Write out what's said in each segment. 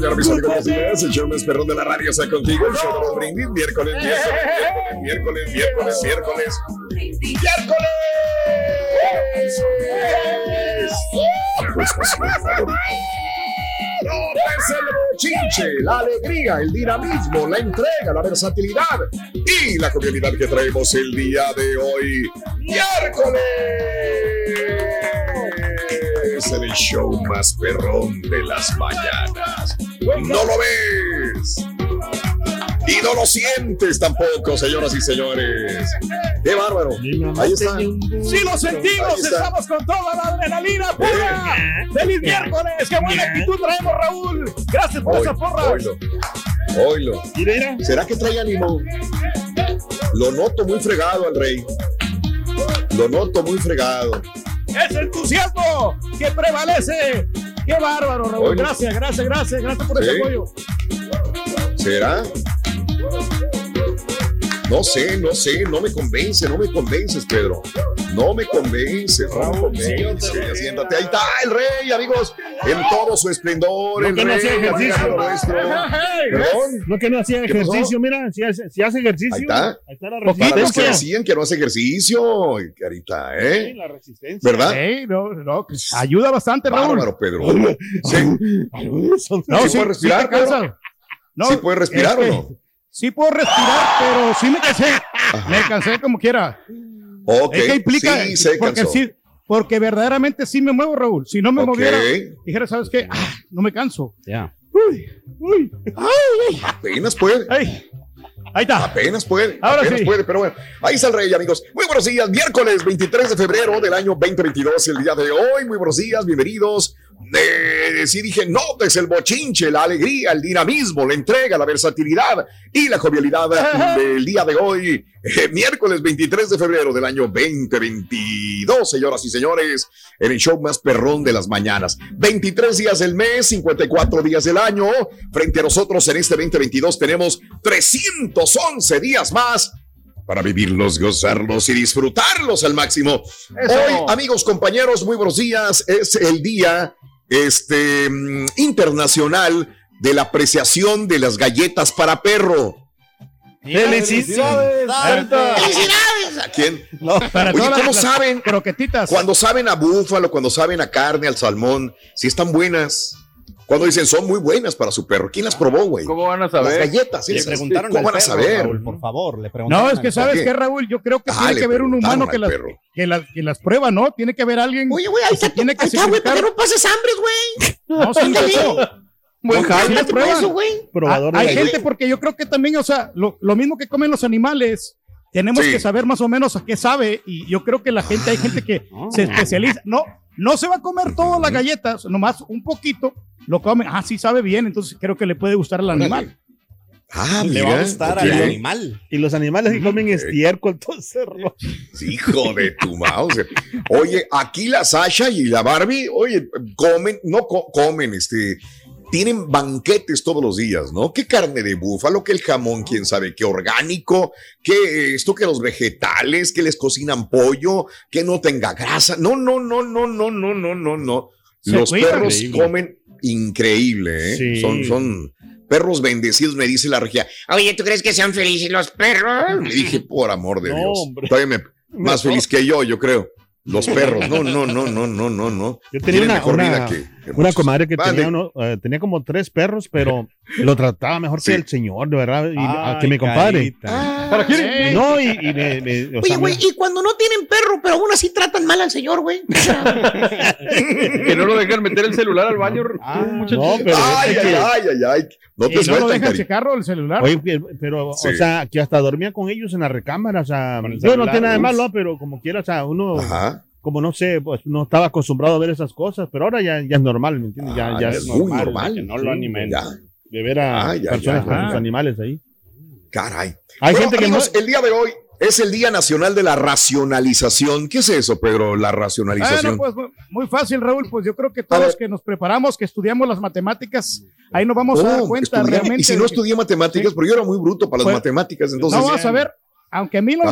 Mañana, mis amigos, amigas, el show más perrón de la radio está contigo. El show de brindis, miércoles, miércoles, miércoles, miércoles, miércoles, miércoles. Tu estación favorita. Es el bochinche, la alegría, el dinamismo, la entrega, la versatilidad y la jovialidad que traemos el día de hoy, miércoles. Es el show más perrón de las mañanas. ¿No lo ves? Y no lo sientes tampoco, señoras y señores. ¡Qué bárbaro! Ahí está. Sí lo sentimos, estamos con toda la adrenalina pura. ¡Feliz miércoles! ¡Qué buena actitud traemos, Raúl! Gracias por Hoy- esa porra. Oilo. Oilo. ¿Será que trae ánimo? Lo noto muy fregado al rey. Lo noto muy fregado. ¡Es entusiasmo que prevalece! ¡Qué bárbaro, Raúl! Gracias, gracias, gracias, gracias por ese Sí. apoyo. ¿Será? No sé, no sé, no me convence, no me convences, Pedro. No me convences, no me convences. Siéntate, ahí está el rey, amigos, en todo su esplendor. No el que no rey, hacía ejercicio. Perdón. No que no hacía ejercicio, mira, si hace, si hace ejercicio. Ahí está. Ahí está la Para los que resistencia. decían que no hace ejercicio, carita, ¿eh? La resistencia. ¿Verdad? Sí, no, no, ayuda bastante, Raúl. Bárbaro, Pedro. Sí. No, ¿Sí sí, puede respirar, sí. Pedro? No, ¿Sí puede respirar o este, no? Sí puedo respirar, pero sí me cansé. Me cansé como quiera. Ok, Es que implica, sí, se porque cansó. sí, porque verdaderamente sí me muevo, Raúl. Si no me moviera, dijera, ¿sabes qué? Ah, no me canso. Ya. Uy, uy, ay, ay. Apenas puede. Ay, ahí está. Apenas puede. Ahora apenas sí. puede, pero bueno. Ahí está el rey, amigos. Muy buenos días. Miércoles 23 de febrero del año 2022, el día de hoy. Muy buenos días, bienvenidos. Eh, sí dije, notes el bochinche, la alegría, el dinamismo, la entrega, la versatilidad y la jovialidad del día de hoy, eh, miércoles 23 de febrero del año 2022, señoras y señores, en el show más perrón de las mañanas. 23 días del mes, 54 días del año. Frente a nosotros en este 2022 tenemos 311 días más para vivirlos, gozarlos y disfrutarlos al máximo. Hoy, amigos, compañeros, muy buenos días. Es el día este, mm, internacional de la apreciación de las galletas para perro. ¡Felicidades! ¡Felicidades! ¿A quién? para Oye, ¿cómo las saben? Croquetitas. Cuando saben a búfalo, cuando saben a carne, al salmón, si están buenas. Cuando dicen son muy buenas para su perro. ¿Quién las probó, güey? ¿Cómo van a Las saber? galletas. Le preguntaron ¿Cómo al van a saber? Raúl, por favor, le preguntaron. No, es que sabes qué? que Raúl, yo creo que Ah, tiene que haber un humano que las, que, las, que las prueba, ¿no? Tiene que haber alguien. Oye, güey, ahí está, tiene que ahí está, güey, para que sacrificar- no pases hambre, güey. No, sí, eso. Buen Sí, jale. las prueban. eso, güey. Probador Ah, Hay gente porque yo creo que también, o sea, lo, lo mismo que comen los animales, tenemos Sí. que saber más o menos a qué sabe y yo creo que la gente, hay gente que se especializa. No, no se va a comer todas las galletas, nomás un poquito, lo come, ah, sí sabe bien, entonces creo que le puede gustar al animal. Ah, Le mira. va a gustar al animal. Y los animales que comen estiércol, entonces. Hijo de tu mouse. Oye, aquí la Sasha y la Barbie, oye, comen, no co- comen, este, tienen banquetes todos los días, ¿no? ¿Qué carne de búfalo, que el jamón, quién sabe, qué orgánico, que esto, que los vegetales, que les cocinan pollo, que no tenga grasa. No, no, no, no, no, no, no, no, no. Los perros Increíble. comen increíble, ¿eh? Sí. Son, son perros bendecidos, me dice la regia. Oye, ¿tú crees que sean felices los perros? Le dije, por amor de No, Dios. hombre. Todavía me- más feliz que yo, yo creo. Los perros, no, no, no, no, no, no, no. Yo tenía Tienen una, mejor una, vida que una muchos. comadre que Vale. tenía, uno, eh, tenía como tres perros, pero lo trataba mejor Sí. que el señor, de verdad, y, Ay, a- que mi compadre. carita. ¿Para quién? Ey. No, y, y me- me- o Oye, sea, güey, me- y cuando no tienen perro, pero aún así tratan mal al señor, güey. Que no lo dejan meter el celular al baño. Ah, no, pero Ay, es ay, que- ay, ay, ay. No te no lo sueltan, dejan checarlo el celular. Oye, pero, Sí. o sea, que hasta dormía con ellos en la recámara, o sea, yo no tiene nada de malo, pero como quiera, o sea, uno, Ajá. Como no sé, pues no estaba acostumbrado a ver esas cosas, pero ahora ya, ya es normal, ¿me entiendes? Ya, Ah, ya es es muy normal, normal. Que no Sí, lo animen. Ya, de ver a ay, personas con sus animales ahí. caray. Hay Bueno, gente que amigos, no- el día de hoy es el Día Nacional de la Racionalización. ¿Qué es eso, Pedro? La Bueno, racionalización. pues muy- fácil, Raúl. Pues yo creo que todos los que nos preparamos, que estudiamos las matemáticas, ahí nos vamos a dar Oh, cuenta estudié- realmente. y si no que- estudié matemáticas, porque yo era muy bruto para las Pues, matemáticas, entonces. no vamos a ver, aunque a mí no-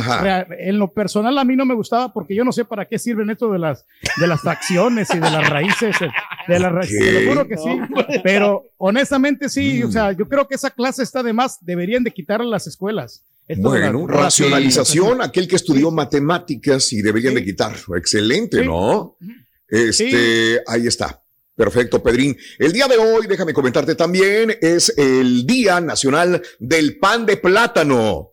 en lo personal a mí no me gustaba porque yo no sé para qué sirven esto de las de las fracciones y de las raíces eh, de las raíces. Te lo juro que sí, pero honestamente sí, Mm. o sea, yo creo que esa clase está de más, deberían de quitarla a las escuelas. Esto Bueno, la- racionalización, aquel que estudió matemáticas y deberían de quitarlo. Excelente, Sí. ¿no? Este, ahí está. Perfecto, Pedrín. El día de hoy, déjame comentarte también, es el Día Nacional del Pan de Plátano.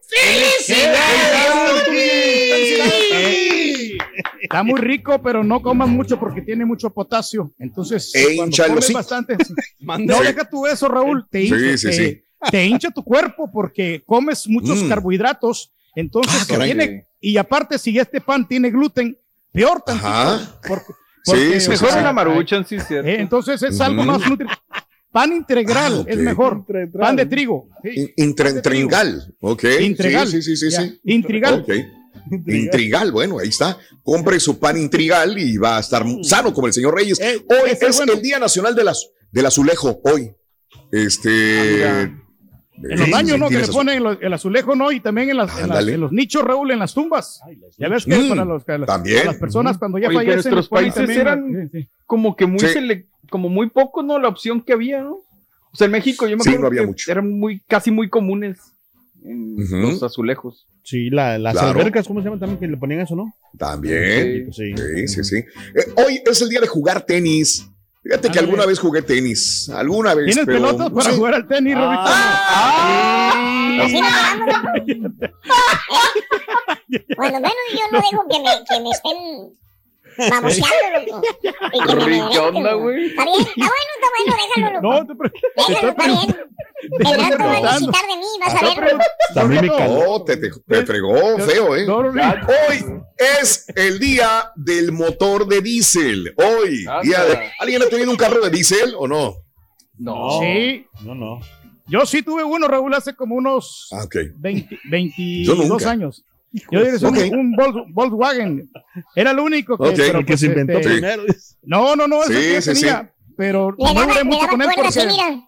Eh, Está muy rico, pero no comas mucho porque tiene mucho potasio. Entonces, E cuando comes bastante, no Sí. deja tú eso, Raúl, te hincha, Sí, sí, te, sí. te hincha tu cuerpo porque comes muchos Mm. carbohidratos. Entonces, Ah, tiene, y aparte, si este pan tiene gluten, peor tantito. Ajá. Porque, porque, sí, Mejor sea, una maruchan, sí, cierto. eh, entonces es algo más nutritivo. Pan integral Ah, es mejor. Pan de trigo. sí. Ok. Intrigal. Sí, sí, sí, sí. Ya. sí. Intrigal. Ok. Intrigal, bueno, ahí está. Compre su pan intrigal y va a estar sano como el señor Reyes. Eh, Hoy es bueno. el Día Nacional de las, del Azulejo, hoy. Este. Ah, En los baños, ¿no? Que le ponen los- el azulejo, ¿no? Y también en, las, en, las- Ándale. en los nichos, Raúl, en las tumbas. Ya ves que Mm, para, los, para las personas cuando ya Oye, que fallecen. nuestros países también- eran- sí, sí. Como que muy, Sí. sele- como muy poco, ¿no? La opción que había, ¿no? O sea, en México yo me Sí, acuerdo no había que mucho. eran muy, casi muy comunes en los azulejos. Sí, la- las Claro. albercas, ¿cómo se llaman también? Que le ponían eso, ¿no? También. Sí. Sí, sí, sí. Eh, hoy es el día de jugar tenis. Fíjate que alguna vez jugué tenis. Alguna vez. ¿Tienes pero, pelotas para sí. jugar al tenis, Robito? Así no, vámonos. Bueno, menos yo no dejo que me, que me estén baboseando, loco. ¿qué onda, güey? Está bien, está bueno, está bueno, déjalo, loco. No, te pre- te Déjalo, está bien. Tendrás como necesitar de mí, vas a ver. También me No, te, te- te fregó feo, ¿eh? Hoy es el día del motor de diésel. Hoy, día de- ¿Alguien ha tenido un carro de diésel o no? No. Sí. No, no. Yo sí tuve uno, Raúl, hace como unos Ah, ok. 20, Yo 22 nunca. años. Yo diría que es un, Ok. un Vol- Volkswagen. Era el único que, pero, pues, se inventó este, primero. No, no, no, ese Sí, sí, tenía. Pero Le no duré mucho con él porque... así, mira.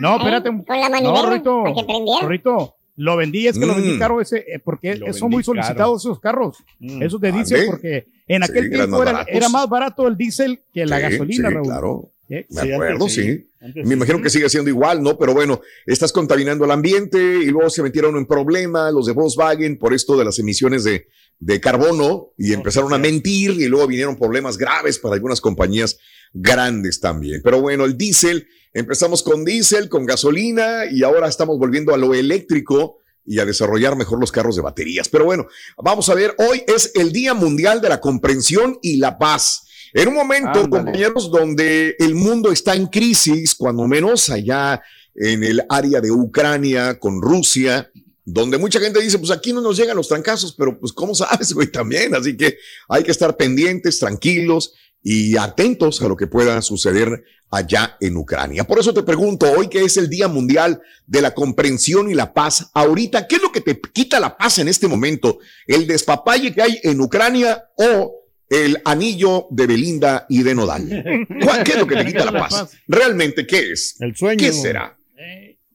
No, espérate. Con la No, lo vendí, es que lo vendí Mm. caro ese, eh, porque Lo son muy vendí caro. solicitados esos carros, Mm. esos de diésel, porque en Sí, aquel tiempo era, era más barato el diésel que la Sí, gasolina, sí, Raúl. claro. ¿Eh? Me Sí, acuerdo, antes sí. sí. Antes Me sí. imagino que sigue siendo igual, ¿no? Pero bueno, estás contaminando el ambiente y luego se metieron en problemas los de Volkswagen por esto de las emisiones de, de carbono y empezaron a mentir y luego vinieron problemas graves para algunas compañías grandes también. Pero bueno, el diésel, empezamos con diésel, con gasolina y ahora estamos volviendo a lo eléctrico y a desarrollar mejor los carros de baterías. Pero bueno, vamos a ver, hoy es el Día Mundial de la Comprensión y la Paz. En un momento, Ándale. compañeros, donde el mundo está en crisis, cuando menos allá en el área de Ucrania con Rusia, donde mucha gente dice, pues aquí no nos llegan los trancazos, pero pues ¿cómo sabes, güey? También, así que hay que estar pendientes, tranquilos y atentos a lo que pueda suceder allá en Ucrania. Por eso te pregunto, hoy que es el Día Mundial de la Comprensión y la Paz, ahorita, ¿qué es lo que te quita la paz en este momento? ¿El despapalle que hay en Ucrania o el anillo de Belinda y de Nodal? ¿Cuál- ¿Qué es lo que te quita la paz? Realmente, ¿qué es? El sueño. ¿Qué será?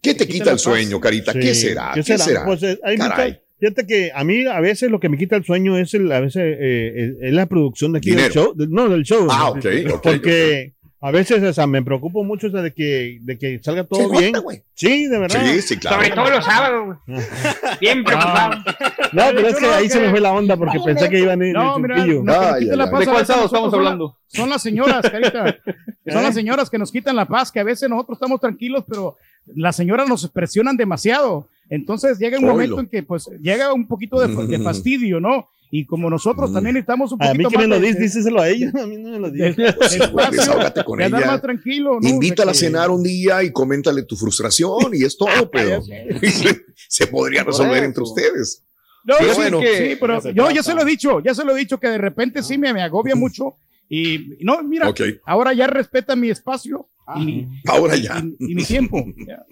¿Qué te quita el sueño, Carita? Sí. ¿Qué será? ¿Qué será? Pues, eh, hay Caray. muchas- fíjate que a mí a veces lo que me quita el sueño es el, a veces eh, eh, es la producción de aquí Dinero. del show. de- no, del show. Ah, ok, ok, Porque a veces o sea, me preocupo mucho o sea, de, que, de que salga todo nota, bien. Sí, de verdad. Sí, sí, claro. Sobre todo los sábados. Siempre pasado. No, pero es que no, ahí se me fue la onda porque pensé que iban en el No, mira, la paz ¿De a cuál sábado estamos hablando? Son las señoras, Carita. Son las señoras que nos quitan la paz, que a veces nosotros estamos tranquilos, pero las señoras nos presionan demasiado. Entonces llega un Oilo. momento en que pues llega un poquito de, de fastidio, ¿no? Y como nosotros también estamos un A poquito mí que me lo dices, díselo a ellos. A mí no me lo espacio, Desahógate con ella. más tranquilo, ¿no? Invítala a cenar un día y coméntale tu frustración y es todo, pero se, podría resolver entre ustedes. No, Pero sí, bueno. sí, pero yo ya se lo he dicho, ya se lo he dicho que de repente sí me, me agobia mucho y no, mira, ahora ya respeta mi espacio y, Ahora ya. y- y mi tiempo.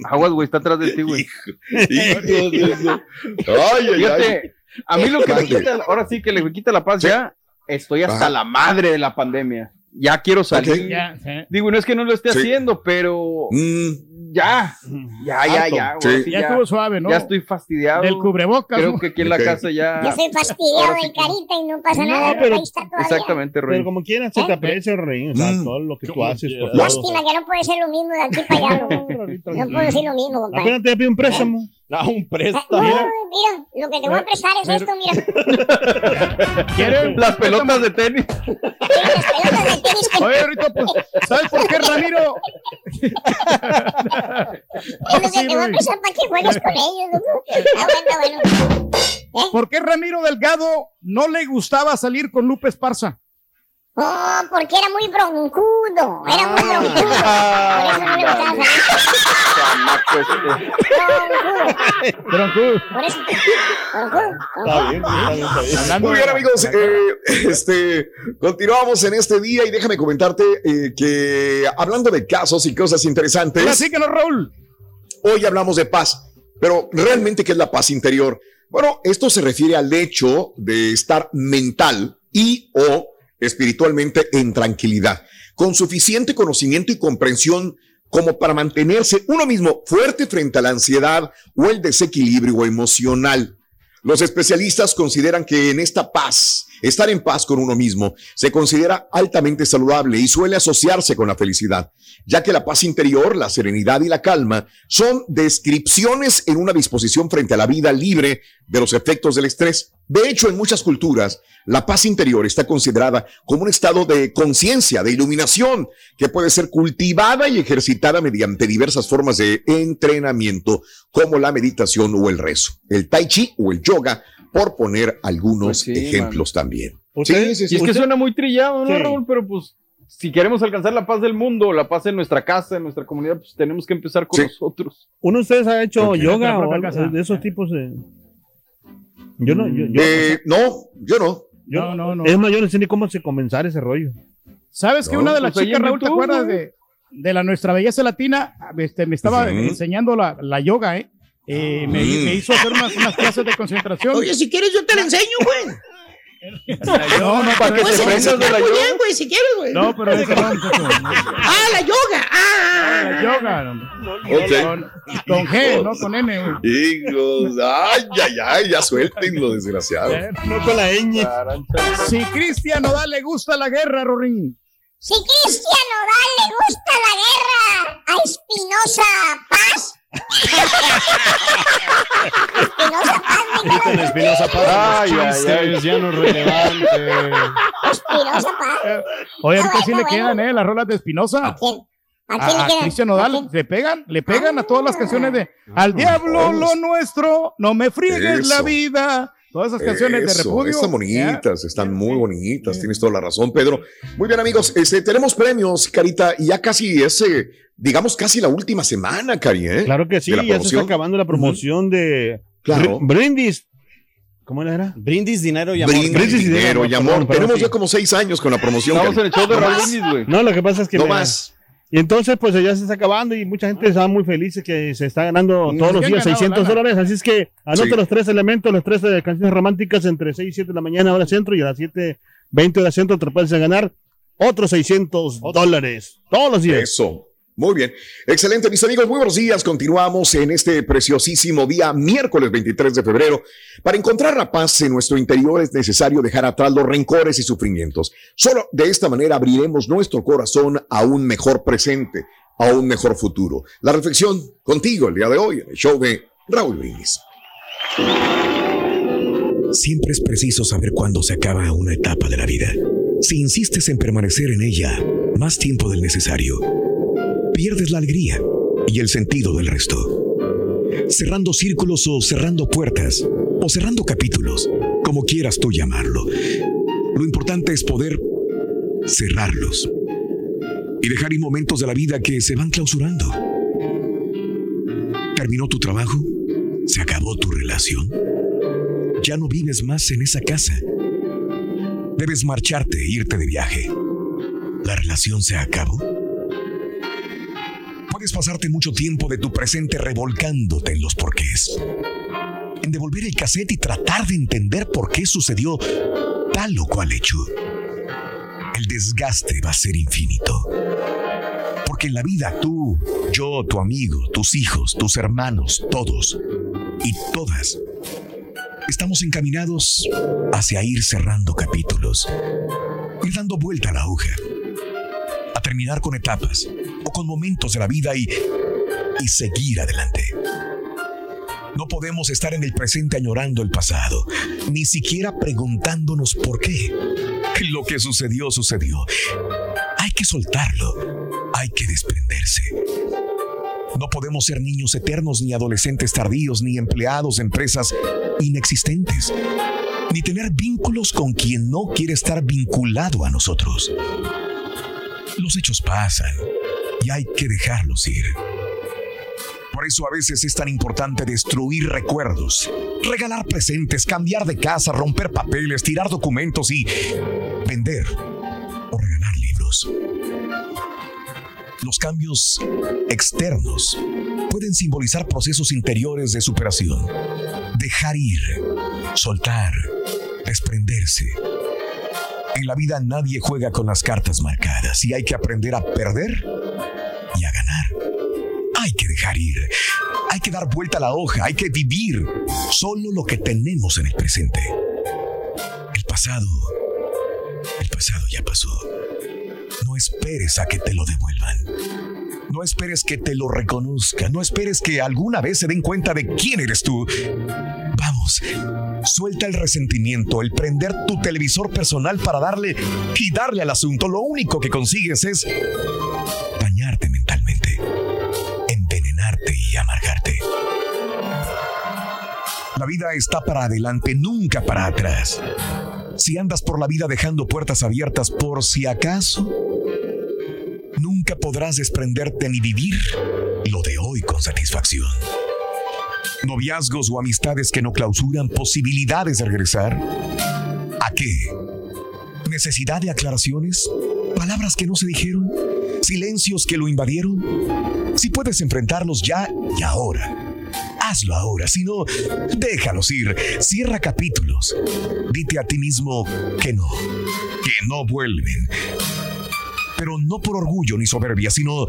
Aguas, güey, está atrás de ti, güey. Hijo de eso. Ay, ay, ay. A mí lo que me quita, ahora sí que le quita la paz Sí. ya, estoy hasta Ajá. la madre de la pandemia. Ya quiero salir. Ok. Ya, sí. Digo, no es que no lo esté Sí. haciendo, pero Mm, ya, ya, ya, ya. Sí. sí Ya ya, estuvo suave, ¿no? ya estoy fastidiado. Del cubrebocas. Creo ¿no? que aquí en la Ok. casa ya. Yo soy fastidiado de carita y no pasa No, nada, pero- pero ahí está todavía. Exactamente, Pero Rey. como quieras, se te aprecia, Rey. O sea, Mm. todo lo que tú haces. Lástima que no puede ser lo mismo de aquí para allá. No, no puedo decir lo mismo, compadre. Apenas te pido un préstamo. Ah, un Ah, préstamo. No, mira, lo que te voy a prestar es esto, mira. ¿Quiere- Las pelotas de tenis. Las pelotas de tenis que Oye, ahorita, pues, ¿sabes por qué, Ramiro? es lo que te voy a prestar para que juegues con ellos. loco. Ah, bueno. ¿Por qué Ramiro Delgado no le gustaba salir con Lupe Esparza? Oh, porque era muy broncudo. Era muy Ah. broncudo. Por eso no le gustaba salir. Broncudo. Broncudo. Por eso. Broncudo. Está bien, está bien, está bien. Hablando Muy bien, amigos. eh, este, continuamos en este día y déjame comentarte eh, que hablando de casos y cosas interesantes. Así que no, Raúl. Hoy hablamos de paz, pero realmente, ¿qué es la paz interior? Bueno, esto se refiere al hecho de estar mental y o espiritualmente en tranquilidad, con suficiente conocimiento y comprensión como para mantenerse uno mismo fuerte frente a la ansiedad o el desequilibrio emocional. Los especialistas consideran que en esta paz, estar en paz con uno mismo, se considera altamente saludable y suele asociarse con la felicidad, ya que la paz interior, la serenidad y la calma son descripciones en una disposición frente a la vida libre de los efectos del estrés. De hecho, en muchas culturas, la paz interior está considerada como un estado de conciencia, de iluminación, que puede ser cultivada y ejercitada mediante diversas formas de entrenamiento, como la meditación o el rezo, el tai chi o el yoga, por poner algunos Pues sí, ejemplos también. Sí, sí, Y es que suena muy trillado, ¿no, Sí. Raúl? Pero pues si queremos alcanzar la paz del mundo, la paz en nuestra casa, en nuestra comunidad, pues tenemos que empezar con nosotros. ¿Uno de ustedes ha hecho yoga o de esos tipos de.? Yo no. Yo, yo- Eh, no, yo no. yo- No, no, no. Es más, yo no sé ni cómo se comenzar ese rollo. ¿Sabes que una de las pues ahí chicas, Raúl, te acuerdas de, de la nuestra belleza latina? Este, me estaba enseñando la, la yoga, ¿eh? Eh, me, Mm. me hizo hacer unas, unas clases de concentración. Oye, si quieres yo te la enseño, güey. No, no, para que Puedes te prendas de la yoga. bien, güey, si quieres, güey. No, pero eso no. Ah, la yoga. Ah, La yoga, hombre. Ok. Con, con G, no con N, güey. Hijos, ay, ay, ay, ya suéltenlo, desgraciado. No con la ñ. Si Cristian Nodal le gusta la guerra, Rorín. Si Cristian Nodal le gusta la guerra a Espinosa Paz. Espinosa Paz, Quiten Espinosa Paz. Ay, ay, ay. ya no es relevante. Espinosa Paz. Oye, ahorita sí le quedan, ¿eh? Las rolas de Espinosa. ¿A quién? ¿A A, quién le a? Cristian ¿A Nodal le pegan, le pegan a todas las canciones de Al diablo lo nuestro, no me friegues la Eso. vida. Todas esas canciones de repudio. Están bonitas, están muy bonitas, tienes toda la razón, Pedro. Muy bien, amigos, este, tenemos premios, Carita, y ya casi es, eh, digamos, casi la última semana, Cari, ¿eh? Claro que sí, ya se está promoción. acabando la promoción de Claro. Br- Brindis. ¿Cómo era? Brindis, dinero y amor. Brindis, dinero y amor. perdón, perdón, Tenemos sí. ya como seis años con la promoción. Estamos en el show de No. Brindis, güey. No, lo que pasa es que. No me- más. Y entonces, pues ya se está acabando y mucha gente está muy feliz que se está ganando todos los días ganado 600 lana. dólares. Así es que anote Sí. los tres elementos, los tres eh, canciones románticas entre 6 y 7 de la mañana, hora centro, y a las 7, 20 hora centro, te puedes ganar otros 600 dólares todos los días. Eso. Muy bien. Excelente, mis amigos. Muy buenos días. Continuamos en este preciosísimo día, miércoles 23 de febrero. Para encontrar la paz en nuestro interior es necesario dejar atrás los rencores y sufrimientos. Solo de esta manera abriremos nuestro corazón a un mejor presente, a un mejor futuro. La reflexión contigo el día de hoy en el show de Raúl Brindis. Siempre es preciso saber cuándo se acaba una etapa de la vida. Si insistes en permanecer en ella más tiempo del necesario, pierdes la alegría y el sentido del resto. Cerrando círculos o cerrando puertas o cerrando capítulos, como quieras tú llamarlo. Lo importante es poder cerrarlos y dejar ir momentos de la vida que se van clausurando. ¿Terminó tu trabajo? ¿Se acabó tu relación? Ya no vives más en esa casa. Debes marcharte e irte de viaje. ¿La relación se acabó? Puedes pasarte mucho tiempo de tu presente revolcándote en los porqués. En devolver el cassette y tratar de entender por qué sucedió tal o cual hecho. El desgaste va a ser infinito. Porque en la vida tú, yo, tu amigo, tus hijos, tus hermanos, todos y todas estamos encaminados hacia ir cerrando capítulos, ir dando vuelta a la hoja, a terminar con etapas momentos de la vida y, y seguir adelante. No podemos estar en el presente añorando el pasado, ni siquiera preguntándonos por qué. Lo que sucedió, sucedió. Hay que soltarlo, hay que desprenderse. No podemos ser niños eternos, ni adolescentes tardíos, ni empleados de empresas inexistentes, ni tener vínculos con quien no quiere estar vinculado a nosotros. Los hechos pasan y hay que dejarlos ir. Por eso a veces es tan importante destruir recuerdos, regalar presentes, cambiar de casa, romper papeles, tirar documentos y vender o regalar libros. Los cambios externos pueden simbolizar procesos interiores de superación. Dejar ir, soltar, desprenderse. En la vida nadie juega con las cartas marcadas y hay que aprender a perder. Hay que dejar ir, hay que dar vuelta a la hoja, hay que vivir solo lo que tenemos en el presente. El pasado, el pasado ya pasó. No esperes a que te lo devuelvan. No esperes que te lo reconozcan. No esperes que alguna vez se den cuenta de quién eres tú. Vamos, suelta el resentimiento, el prender tu televisor personal para darle y darle al asunto. Lo único que consigues es amargarte. La vida está para adelante, nunca para atrás. Si andas por la vida dejando puertas abiertas por si acaso, nunca podrás desprenderte ni vivir lo de hoy con satisfacción. Noviazgos o amistades que no clausuran posibilidades de regresar. ¿A qué? ¿Necesidad de aclaraciones? ¿Palabras que no se dijeron? ¿Silencios que lo invadieron? Si puedes enfrentarlos ya y ahora. Hazlo ahora, si no, déjalos ir. Cierra capítulos. Dite a ti mismo que no, que no vuelven. Pero no por orgullo ni soberbia, sino,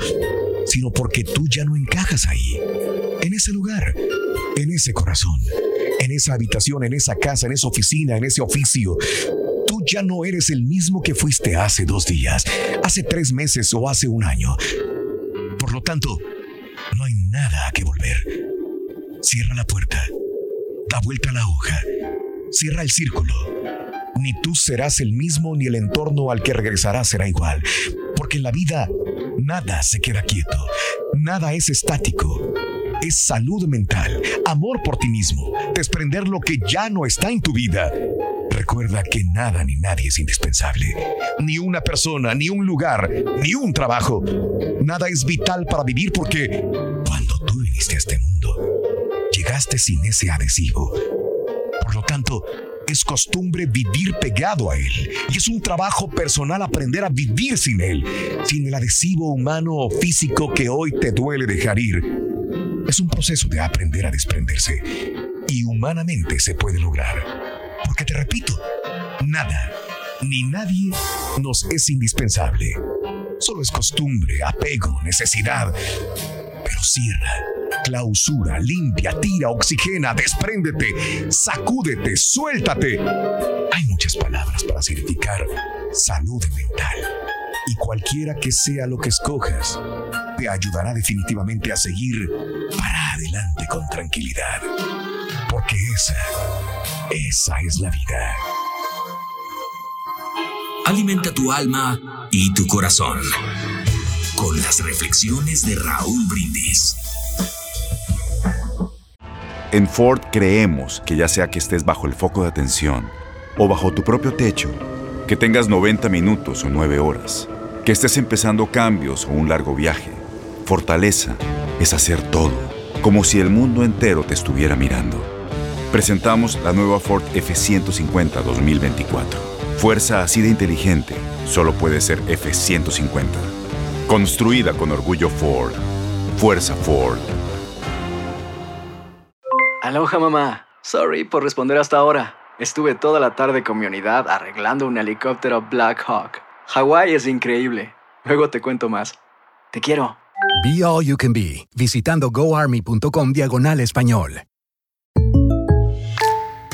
sino porque tú ya no encajas ahí, en ese lugar, en ese corazón, en esa habitación, en esa casa, en esa oficina, en ese oficio. Tú ya no eres el mismo que fuiste hace dos días, hace tres meses o hace un año. Lo tanto, no hay nada a que volver. Cierra la puerta, da vuelta la hoja, cierra el círculo. Ni tú serás el mismo ni el entorno al que regresarás será igual. Porque en la vida nada se queda quieto, nada es estático. Es salud mental, amor por ti mismo, desprender lo que ya no está en tu vida. Recuerda que nada ni nadie es indispensable. Ni una persona, ni un lugar, ni un trabajo. Nada es vital para vivir porque cuando tú viniste a este mundo, llegaste sin ese adhesivo. Por lo tanto, es costumbre vivir pegado a él. Y es un trabajo personal aprender a vivir sin él, sin el adhesivo humano o físico que hoy te duele dejar ir. Es un proceso de aprender a desprenderse. Y humanamente se puede lograr. Porque te repito, nada, ni nadie nos es indispensable. Solo es costumbre, apego, necesidad. Pero cierra, clausura, limpia, tira, oxigena, despréndete, sacúdete, suéltate. Hay muchas palabras para significar salud mental. Y cualquiera que sea lo que escojas, te ayudará definitivamente a seguir para adelante con tranquilidad. Porque esa, esa es la vida. Alimenta tu alma y tu corazón con las reflexiones de Raúl Brindis. En Ford creemos que ya sea que estés bajo el foco de atención o bajo tu propio techo, que tengas 90 minutos o 9 horas, que estés empezando cambios o un largo viaje, fortaleza es hacer todo, como si el mundo entero te estuviera mirando. Presentamos la nueva Ford F150 2024. Fuerza así de inteligente solo puede ser F150. Construida con orgullo Ford. Fuerza Ford. Aloha mamá. Sorry por responder hasta ahora. Estuve toda la tarde con mi unidad arreglando un helicóptero Black Hawk. Hawái es increíble. Luego te cuento más. Te quiero. Be All You Can Be, visitando goarmy.com diagonal español.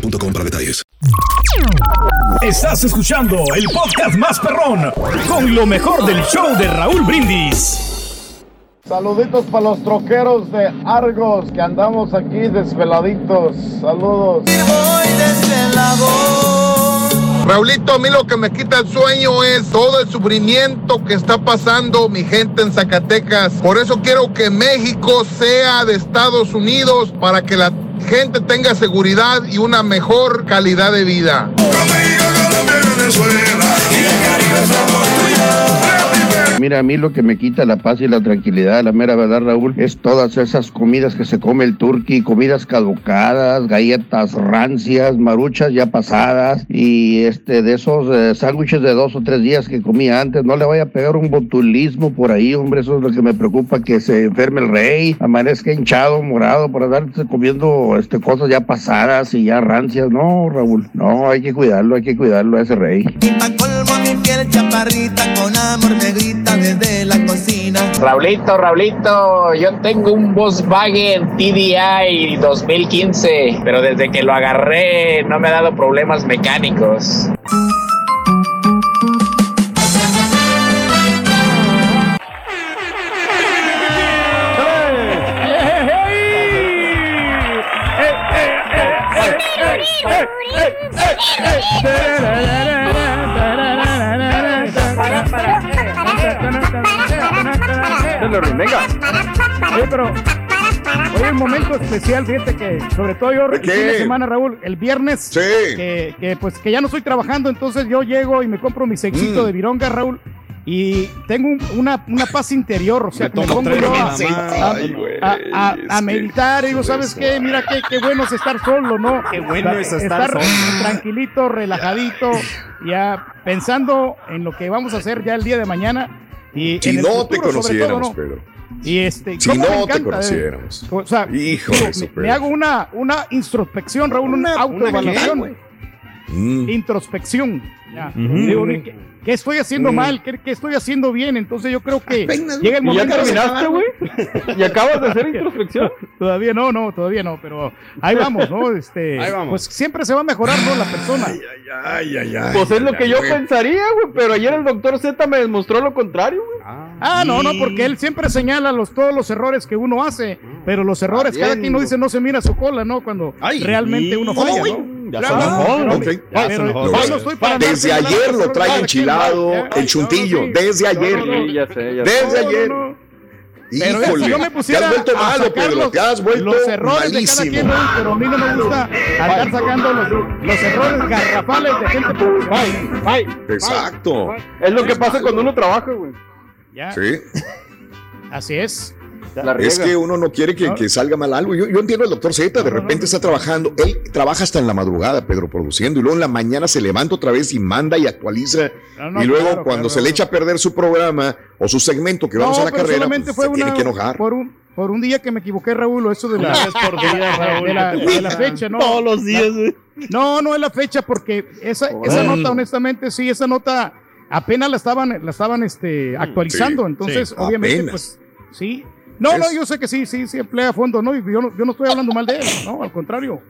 boostmobile.com para detalles. Estás escuchando el podcast más perrón con lo mejor del show de Raúl Brindis. Saluditos para los troqueros de Argos que andamos aquí desveladitos. Saludos. Raulito, a mí lo que me quita el sueño es todo el sufrimiento que está pasando mi gente en Zacatecas. Por eso quiero que México sea de Estados Unidos para que la gente tenga seguridad y una mejor calidad de vida. Mira, a mí lo que me quita la paz y la tranquilidad, la mera verdad, Raúl, es todas esas comidas que se come el turqui, comidas caducadas, galletas rancias, maruchas ya pasadas y este de esos eh, sándwiches de dos o tres días que comía antes. No le vaya a pegar un botulismo por ahí, hombre, eso es lo que me preocupa, que se enferme el rey, amanezca hinchado, morado, por andarse comiendo este, cosas ya pasadas y ya rancias. No, Raúl, no, hay que cuidarlo, hay que cuidarlo a ese rey. Desde la cocina. Raulito, Raulito, yo tengo un Volkswagen TDI 2015, pero desde que lo agarré no me ha dado problemas mecánicos. Venga. Oye, pero hoy un momento especial, fíjate que sobre todo yo el fin de semana, Raúl, el viernes, que, que, pues que ya no estoy trabajando, entonces yo llego y me compro mi sexito Mm. de vironga, Raúl. Y tengo un- una, una paz interior, o sea, Me que me pongo yo a, a- a- a- a meditar y digo, ¿sabes qué? Mira qué, qué bueno es estar solo, ¿no? Qué bueno es estar solo. tranquilito, relajadito, ya pensando en lo que vamos a hacer ya el día de mañana. Y Si no futuro, te todo, conociéramos, ¿no? Pedro. Y este, Si ¿cómo no te eh? conociéramos. O sea, Hijo de su me, me hago una, una introspección, Raúl, una, autoevaluación. Mm. Introspección. Ya. Ujú. Digo, ¿qué, qué estoy haciendo Mm. mal? ¿Qué, qué estoy haciendo bien? Entonces yo creo que llega el ¿Y ya momento. terminaste, güey? ¿Y acabas de hacer introspección? Todavía no, no, todavía no, pero ahí vamos, ¿no? Este, Ahí vamos. Pues siempre se va a mejorar, ¿no? La persona. Ay, ay, ay. Pues es lo que yo güey. pensaría, güey, pero ayer el doctor Z me demostró lo contrario, güey. Ah, no, no, porque él siempre señala los, todos los errores que uno hace, pero los errores, Ah, cada bien, quien no dice no se mira su cola, ¿no? Cuando realmente uno ¿cómo, falla? ¿no? Ya Claro, andar Desde ayer lo trae enchilado el chuntillo. Desde ayer. Desde ayer. Pero Híjole, si yo me te pusiera has vuelto a malo, sacar Pedro. los, Te has vuelto los errores de cada malísimo. quien, pero a mí no me gusta andar sacando los, los errores garrafales de gente profesional. Exacto. Es lo que pasa cuando uno trabaja, güey. Ya. Sí. Así es. Es que uno no quiere que, que salga mal algo. Yo, yo entiendo al doctor Z, de repente está trabajando. Él trabaja hasta en la madrugada, Pedro, produciendo. Y luego en la mañana se levanta otra vez y manda y actualiza. No, no, y luego claro, cuando claro. se le echa a perder su programa o su segmento que vamos No, a la carrera, pues, fue se tiene que enojar. Por un, por un día que me equivoqué, Raúl, o eso de la, por día, de la- Raúl, de la, que te de la pasan. fecha, ¿no? Todos los días, güey. No, no es la fecha, porque esa, esa nota, honestamente, sí, esa nota apenas la estaban, la estaban este, actualizando. sí, entonces, sí, obviamente, apenas. pues, sí. No, no, yo sé que sí, sí, sí emplea a fondo, ¿no? Y yo no, yo no estoy hablando mal de él, no, al contrario.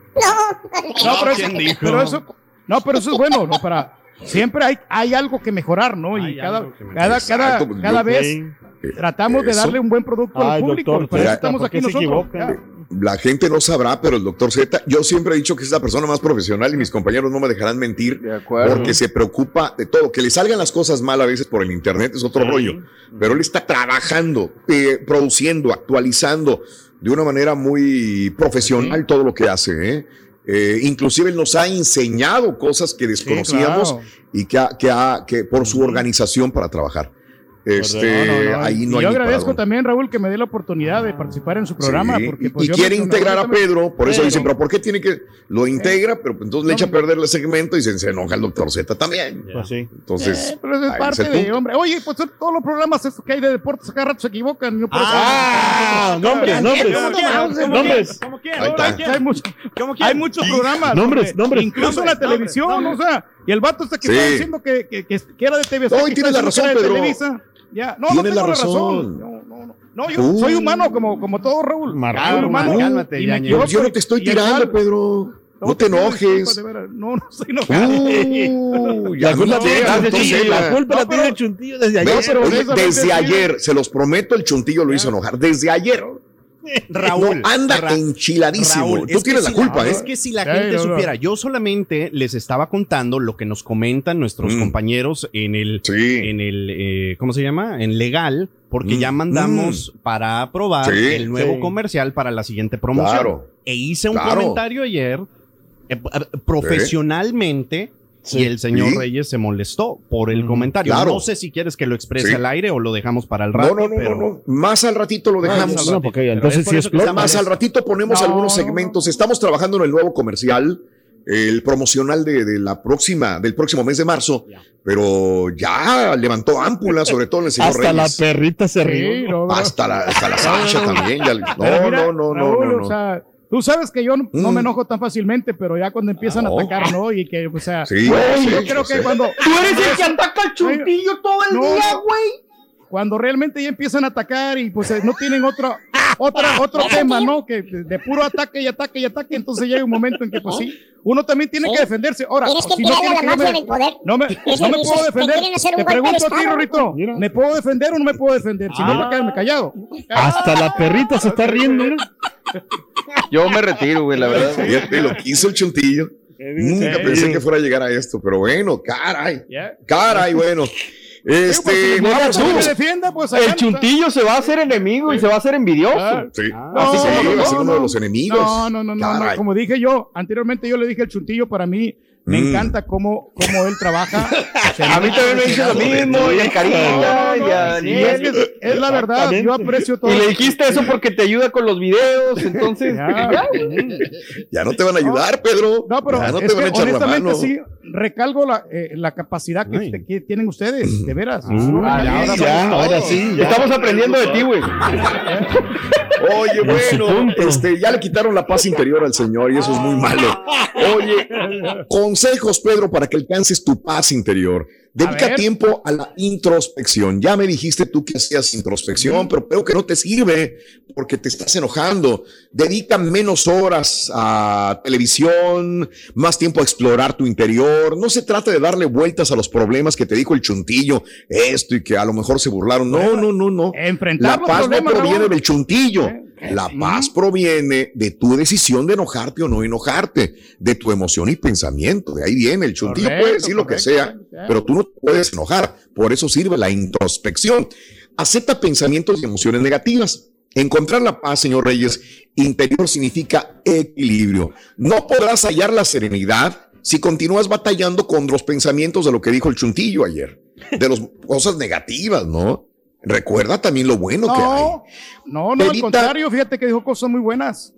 No, pero eso, ¿Quién dijo? pero eso, no, pero eso es bueno, ¿no? Para, siempre hay, hay algo que mejorar, ¿no? Y cada, cada, cada, cada vez Eh, tratamos de darle un buen producto Ay, al público. doctor, para eso estamos ¿por aquí nosotros. La gente no sabrá, pero el doctor Z, yo siempre he dicho que es la persona más profesional y mis compañeros no me dejarán mentir De acuerdo. porque se preocupa de todo. Que le salgan las cosas mal a veces por el internet es otro rollo, pero él está trabajando, eh, produciendo, actualizando de una manera muy profesional todo lo que hace. ¿eh? Eh, inclusive él nos ha enseñado cosas que desconocíamos claro. y que, ha- que, ha- que por su organización para trabajar. Este, No, no, no. ahí no y hay yo agradezco también, Raúl, que me dé la oportunidad de participar en su programa. Sí, porque, y- pues, y quiere integrar a Pedro, por eso Pero- dicen, pero ¿por qué tiene que lo integra? Pero pues, entonces le echa a perder el segmento y se, se enoja el doctor Z también. Pues sí. Entonces, Eh, pero eso es parte de, punto. hombre. Oye, pues todos los programas que hay de deportes cada rato se equivocan. yo por eso- Ah, nombres, nombres. Nombres. Ahora, Hay, mucho- hay muchos programas. Nombres, nombres. Incluso la televisión, o sea, y el vato está que Sí. está diciendo que, que, que, era de TV. No, y que tienes está la razón, Pedro. Televisa. Ya, no, Tienes no tengo la razón. razón. No, no, no. No, yo soy humano como, como todo, Raúl. Soy humano. cálmate, y me Yañez. equivoco Yo no te estoy tirando, igual- Pedro. No te enojes. No, no estoy enojado. Uh, ya La no culpa la tiene el chuntillo desde ayer. Desde ayer, se los prometo, el chuntillo lo hizo enojar. Desde ayer. Raúl. No, anda Ra- enchiladísimo. Raúl, Tú tienes la si culpa, ¿eh? Es que si la gente no, no. supiera, yo solamente les estaba contando lo que nos comentan nuestros Mm. compañeros en el, Sí. en el, eh, ¿cómo se llama? En legal, porque Mm. ya mandamos para aprobar Sí, el nuevo sí. comercial para la siguiente promoción. Claro. E hice un Claro. comentario ayer, eh, eh, Y el señor Sí. Reyes se molestó por el comentario. claro. No sé si quieres que lo exprese Sí. al aire o lo dejamos para el No, rato. no, no, pero... no, no. Más al ratito lo No, dejamos. no, porque entonces es explota. Más al ratito ponemos No, algunos no, segmentos. Estamos trabajando en el nuevo comercial, el promocional de, de la próxima, del próximo mes de marzo, pero ya levantó ámpulas, sobre todo en el señor Hasta la Reyes. perrita se rió. Hasta la, hasta la Sasha también. ya no, mira, no, no, no, no, no. O sea, tú sabes que yo no, no Mm. me enojo tan fácilmente, pero ya cuando empiezan a No. atacar, ¿no? Y que, o sea, Sí, güey, sí, yo creo que cuando. Tú eres el que ataca al chuntillo todo el No, día, no. güey. Cuando realmente ya empiezan a atacar y pues eh, no tienen otra, otra, otro tema, ¿no? Que de, puro ataque y ataque y ataque, entonces llega un momento en que pues sí, uno también tiene Sí. que defenderse. Ahora, Tienes que si no a quiere la que yo mafia me- del poder. No me, no me puedo defender. Te pregunto a ti. Rorrito, ¿me puedo defender o no me puedo defender? Si no, Ah. para quedarme callado. Hasta la perrita se está riendo. mira. Yo me retiro, güey, la verdad. Fíjate lo que hizo el chuntillo. Nunca pensé que fuera a llegar a esto, pero bueno, caray. Caray, bueno. Este, pues, vamos, si me vamos. defienda, pues El chuntillo se va a hacer enemigo y se va a hacer envidioso. Sí. No, Así se no, va a ser no, uno de los enemigos. No, no, no, no. Como dije yo, anteriormente yo le dije el chuntillo, para mí me Mm. encanta cómo, cómo él trabaja. A mí también me dice lo mismo, y a Carita, y a Sí, es, que es la verdad, yo aprecio todo. Y le dijiste eso porque te ayuda con los videos, entonces. ya. Ya no te van a ayudar, Pedro. No, pero ya no es te van a que echar la honestamente mano. sí, recalgo la, eh, la capacidad que, que tienen ustedes, de veras. Ah, ya, ahora ya, vamos ahora sí. ya. Estamos aprendiendo de ti, güey. Oye, bueno, este, ya le quitaron la paz interior al Señor y eso es muy malo. Oye, consejos, Pedro, para que alcances tu paz interior. Dedica tiempo a la introspección. Ya me dijiste tú que hacías introspección, pero creo que no te sirve porque te estás enojando. Dedica menos horas a televisión, más tiempo a explorar tu interior. No se trata de darle vueltas a los problemas que te dijo el chuntillo, esto y que a lo mejor se burlaron. No, no, no, no. Enfrentar La paz no proviene del chuntillo. La paz proviene de tu decisión de enojarte o no enojarte, de tu emoción y pensamiento. De ahí viene. El chuntillo Correcto, puede decir lo que sea, pero tú no te puedes enojar. Por eso sirve la introspección. Acepta pensamientos y emociones negativas. Encontrar la paz, señor Reyes, interior significa equilibrio. No podrás hallar la serenidad si continúas batallando con los pensamientos de lo que dijo el chuntillo ayer, de las cosas negativas, ¿no? Recuerda también lo bueno que hay. No, no, no, al Evita- contrario, fíjate que dijo cosas muy buenas.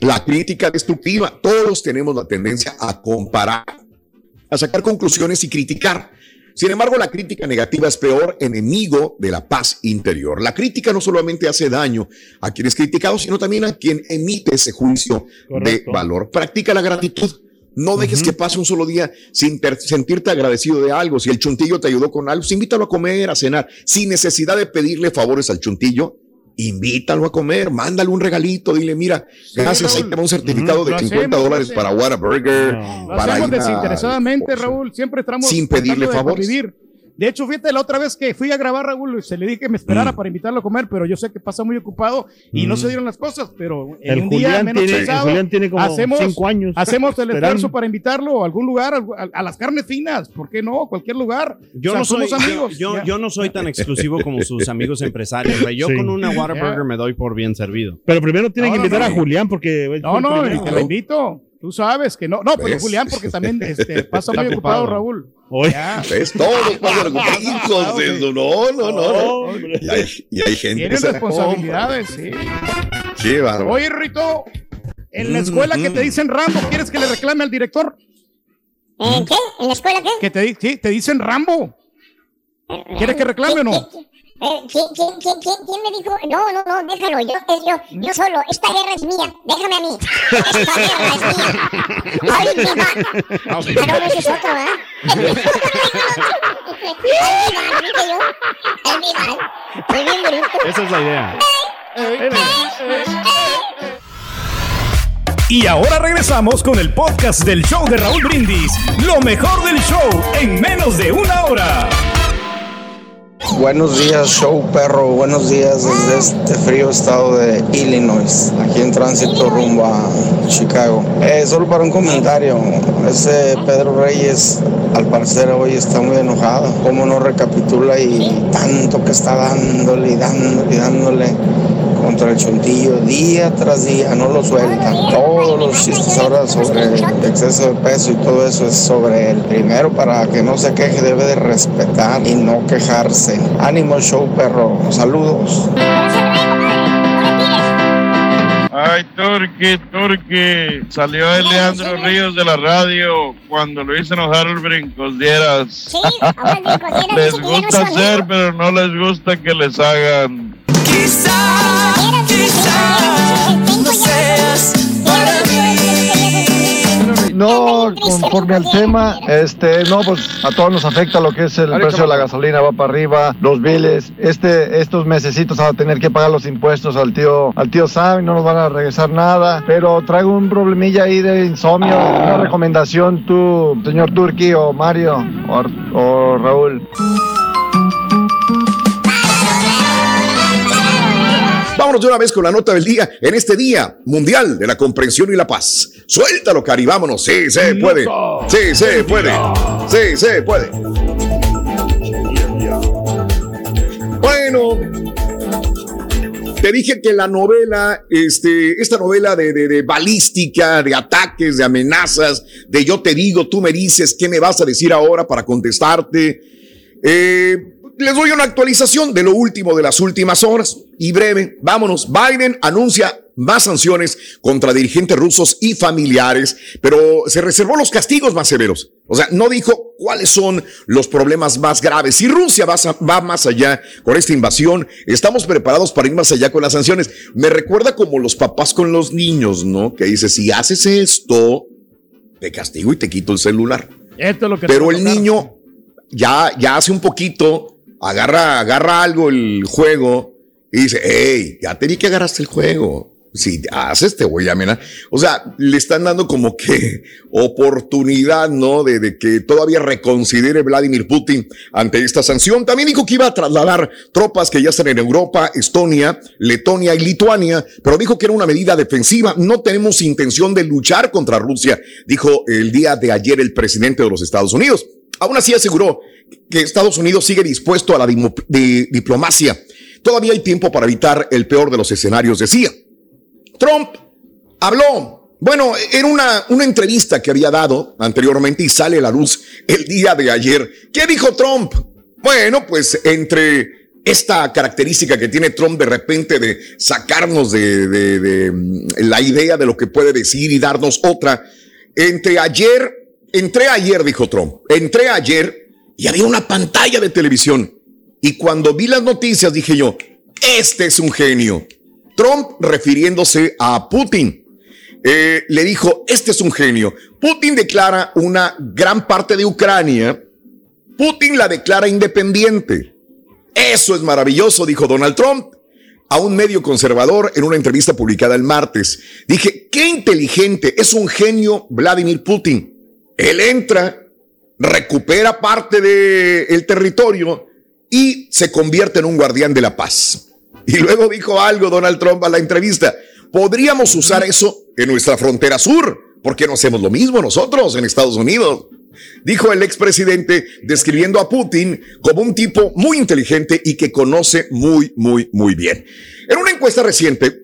La crítica destructiva. Todos tenemos la tendencia a comparar, a sacar conclusiones y criticar. Sin embargo, la crítica negativa es peor enemigo de la paz interior. La crítica no solamente hace daño a quien es criticado, sino también a quien emite ese juicio Correcto. de valor. Practica la gratitud. No dejes que pase un solo día sin sentirte agradecido de algo. Si el chuntillo te ayudó con algo, pues invítalo a comer, a cenar, sin necesidad de pedirle favores al chuntillo. Invítalo a comer, mándale un regalito, dile, mira, gracias, ahí te va un certificado de lo 50 hacemos, dólares para Whataburger, Lo para hacemos ir a- desinteresadamente, Raúl. Siempre estamos Sin pedirle favores. convivir. De hecho, fíjate, la otra vez que fui a grabar, Raúl, se le dije que me esperara Mm. para invitarlo a comer, pero yo sé que pasa muy ocupado y no Mm. se dieron las cosas, pero en El un día menos tiene- pensado, Julián tiene como hacemos, cinco años hacemos el esfuerzo para invitarlo a algún lugar, a, a las carnes finas, ¿por qué no? Cualquier lugar. Yo, O sea, no soy, somos amigos. yo, yo no soy tan exclusivo como sus amigos empresarios. Yo Sí. con una Whataburger Ya. me doy por bien servido. Pero primero tienen No, que invitar no. a Julián porque. No, no, lo invito. Tú sabes que no. No, pero ¿Ves? Julián, porque también este, pasa muy ocupado, ocupado. Raúl. Oye. Es todo, de eso. No, no, no. no. Y hay, y hay gente Tienen que se responsabilidades, sí. Qué bárbaro. Oye, Rito, en la escuela que te dicen Rambo, ¿quieres que le reclame al director? ¿En qué? ¿En la escuela qué? Que te, sí, te dicen Rambo. ¿Quieres que reclame o no? Eh, ¿quién, quién, quién, quién, quién me dijo? No, no, no, déjalo, yo, eh, yo, yo solo, esta guerra es mía, déjame a mí. Esta guerra es mía. Ay, mi va. Ah, no, no, ese es otro, ¿verdad? Es mi Ay, mi va, dije yo. Es mi va. Soy bien bruto. Esa es la idea. Y ahora regresamos con el podcast del show de Raúl Brindis. Lo mejor del show en menos de una hora. Buenos días, show perro. Buenos días desde este frío estado de Illinois, aquí en tránsito rumbo a Chicago. Eh, solo para un comentario, ese Pedro Reyes al parecer hoy está muy enojado. Como no recapitula y tanto que está dándole y dándole y dándole contra el chuntillo día tras día, no lo sueltan. Todos los chistes ahora sobre el exceso de peso y todo eso es sobre él. Primero, para que no se queje, debe de respetar y no quejarse. Ánimo show, perro. Saludos. Ay, Turki, Turki. Salió el Leandro Ríos de la radio cuando lo hizo enojar el brincos dieras. les gusta hacer, pero no les gusta que les hagan. No conforme al tema, este, no, pues a todos nos afecta lo que es el precio de la gasolina, va para arriba, los biles, este, estos mesecitos van a tener que pagar los impuestos al tío, al tío Sam, y no nos van a regresar nada, pero traigo un problemilla ahí de insomnio, una recomendación tú, señor Turki o Mario o, o Raúl. Vámonos de una vez con la nota del día en este Día Mundial de la Comprensión y la Paz. Suéltalo, Cari, vámonos. Sí, se puede. Sí, se puede. Sí, se puede. Bueno, te dije que la novela, este, esta novela de, de- de balística, de ataques, de amenazas, de yo te digo, tú me dices, ¿qué me vas a decir ahora para contestarte? Eh, les doy una actualización de lo último de las últimas horas y breve. Vámonos. Biden anuncia más sanciones contra dirigentes rusos y familiares, pero se reservó los castigos más severos. O sea, no dijo cuáles son los problemas más graves. Si Rusia va, va más allá con esta invasión, estamos preparados para ir más allá con las sanciones. Me recuerda como los papás con los niños, ¿no? Que dice, si haces esto, te castigo y te quito el celular. Esto es lo que Pero el niño ya, ya hace un poquito, agarra, agarra algo el juego y dice, hey, ya te vi que agarraste el juego. Si haces, te voy a amenazar. O sea, le están dando como que oportunidad, ¿no? De, de que todavía reconsidere Vladimir Putin ante esta sanción. También dijo que iba a trasladar tropas que ya están en Europa, Estonia, Letonia y Lituania, pero dijo que era una medida defensiva. No tenemos intención de luchar contra Rusia, dijo el día de ayer el presidente de los Estados Unidos. Aún así aseguró que Estados Unidos sigue dispuesto a la diplomacia. Todavía hay tiempo para evitar el peor de los escenarios, decía. Trump habló. Bueno, era una, una entrevista que había dado anteriormente y sale a la luz el día de ayer. ¿Qué dijo Trump? Bueno, pues entre esta característica que tiene Trump de repente de sacarnos de, mm, la idea de lo que puede decir y darnos otra. Entre ayer, entré ayer, dijo Trump, entré ayer y había una pantalla de televisión. Y cuando vi las noticias dije yo, este es un genio. Trump refiriéndose a Putin. eh, le dijo, este es un genio. Putin declara una gran parte de Ucrania. Putin la declara independiente. Eso es maravilloso, dijo Donald Trump a un medio conservador en una entrevista publicada el martes. Dije, qué inteligente, es un genio Vladimir Putin. Él entra, recupera parte del territorio y se convierte en un guardián de la paz. Y luego dijo algo Donald Trump a la entrevista. Podríamos usar eso en nuestra frontera sur, porque no hacemos lo mismo nosotros en Estados Unidos. Dijo el expresidente describiendo a Putin como un tipo muy inteligente y que conoce muy, muy, muy bien. En una encuesta reciente,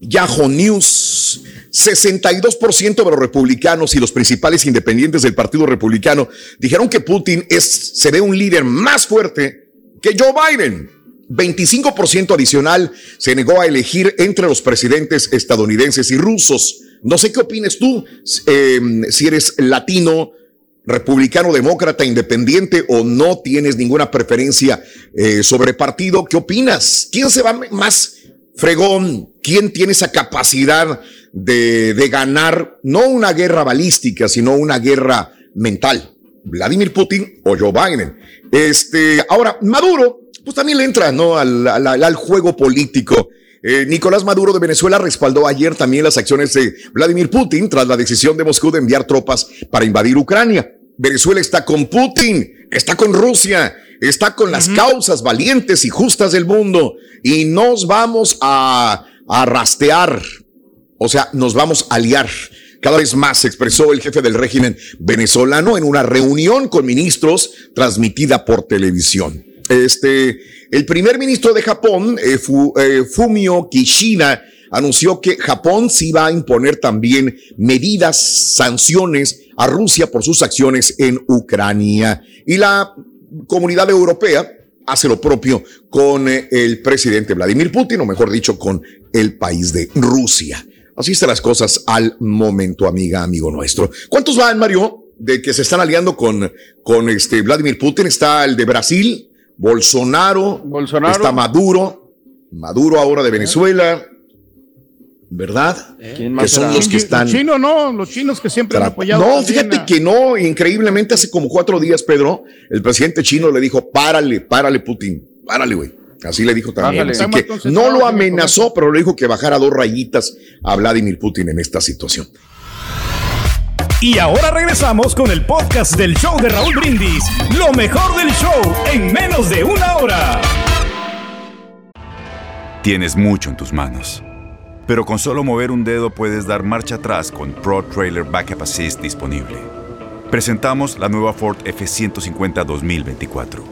Yahoo News, 62% de los republicanos y los principales independientes del Partido Republicano dijeron que Putin es, se ve un líder más fuerte que Joe Biden. 25% adicional se negó a elegir entre los presidentes estadounidenses y rusos. No sé qué opines tú, eh, si eres latino, republicano, demócrata, independiente o no tienes ninguna preferencia eh, sobre partido. ¿Qué opinas? ¿Quién se va más fregón? ¿Quién tiene esa capacidad de, de ganar no una guerra balística, sino una guerra mental? ¿Vladimir Putin o Joe Biden? Este, ahora, Maduro, pues también le entra, ¿no? Al, al- al juego político. Eh, Nicolás Maduro de Venezuela respaldó ayer también las acciones de Vladimir Putin tras la decisión de Moscú de enviar tropas para invadir Ucrania. Venezuela está con Putin, está con Rusia, está con las causas valientes y justas del mundo y nos vamos a, a rastear, o sea, nos vamos a aliar. Cada vez más expresó el jefe del régimen venezolano en una reunión con ministros transmitida por televisión. Este, el primer ministro de Japón, eh, Fu- eh, Fumio Kishida, anunció que Japón sí va a imponer también medidas, sanciones a Rusia por sus acciones en Ucrania. Y la comunidad europea hace lo propio con eh, el presidente Vladimir Putin, o mejor dicho, con el país de Rusia. Así están las cosas al momento, amiga, amigo nuestro. ¿Cuántos van, Mario, de que se están aliando con, con este Vladimir Putin? Está el de Brasil, Bolsonaro, está Maduro, Maduro ahora de Venezuela, ¿verdad? Que son los que están... Los chinos no, los chinos que siempre han apoyado. No, fíjate a- que no, increíblemente hace como cuatro días, Pedro, el presidente chino le dijo, párale, párale, Putin, párale, güey. Así le dijo también. Así que no lo amenazó, pero le dijo que bajara dos rayitas a Vladimir Putin en esta situación. Y ahora regresamos con el podcast del show de Raúl Brindis. Lo mejor del show en menos de una hora. Tienes mucho en tus manos. Pero con solo mover un dedo puedes dar marcha atrás con Pro Trailer Backup Assist disponible. Presentamos la nueva Ford F150 2024.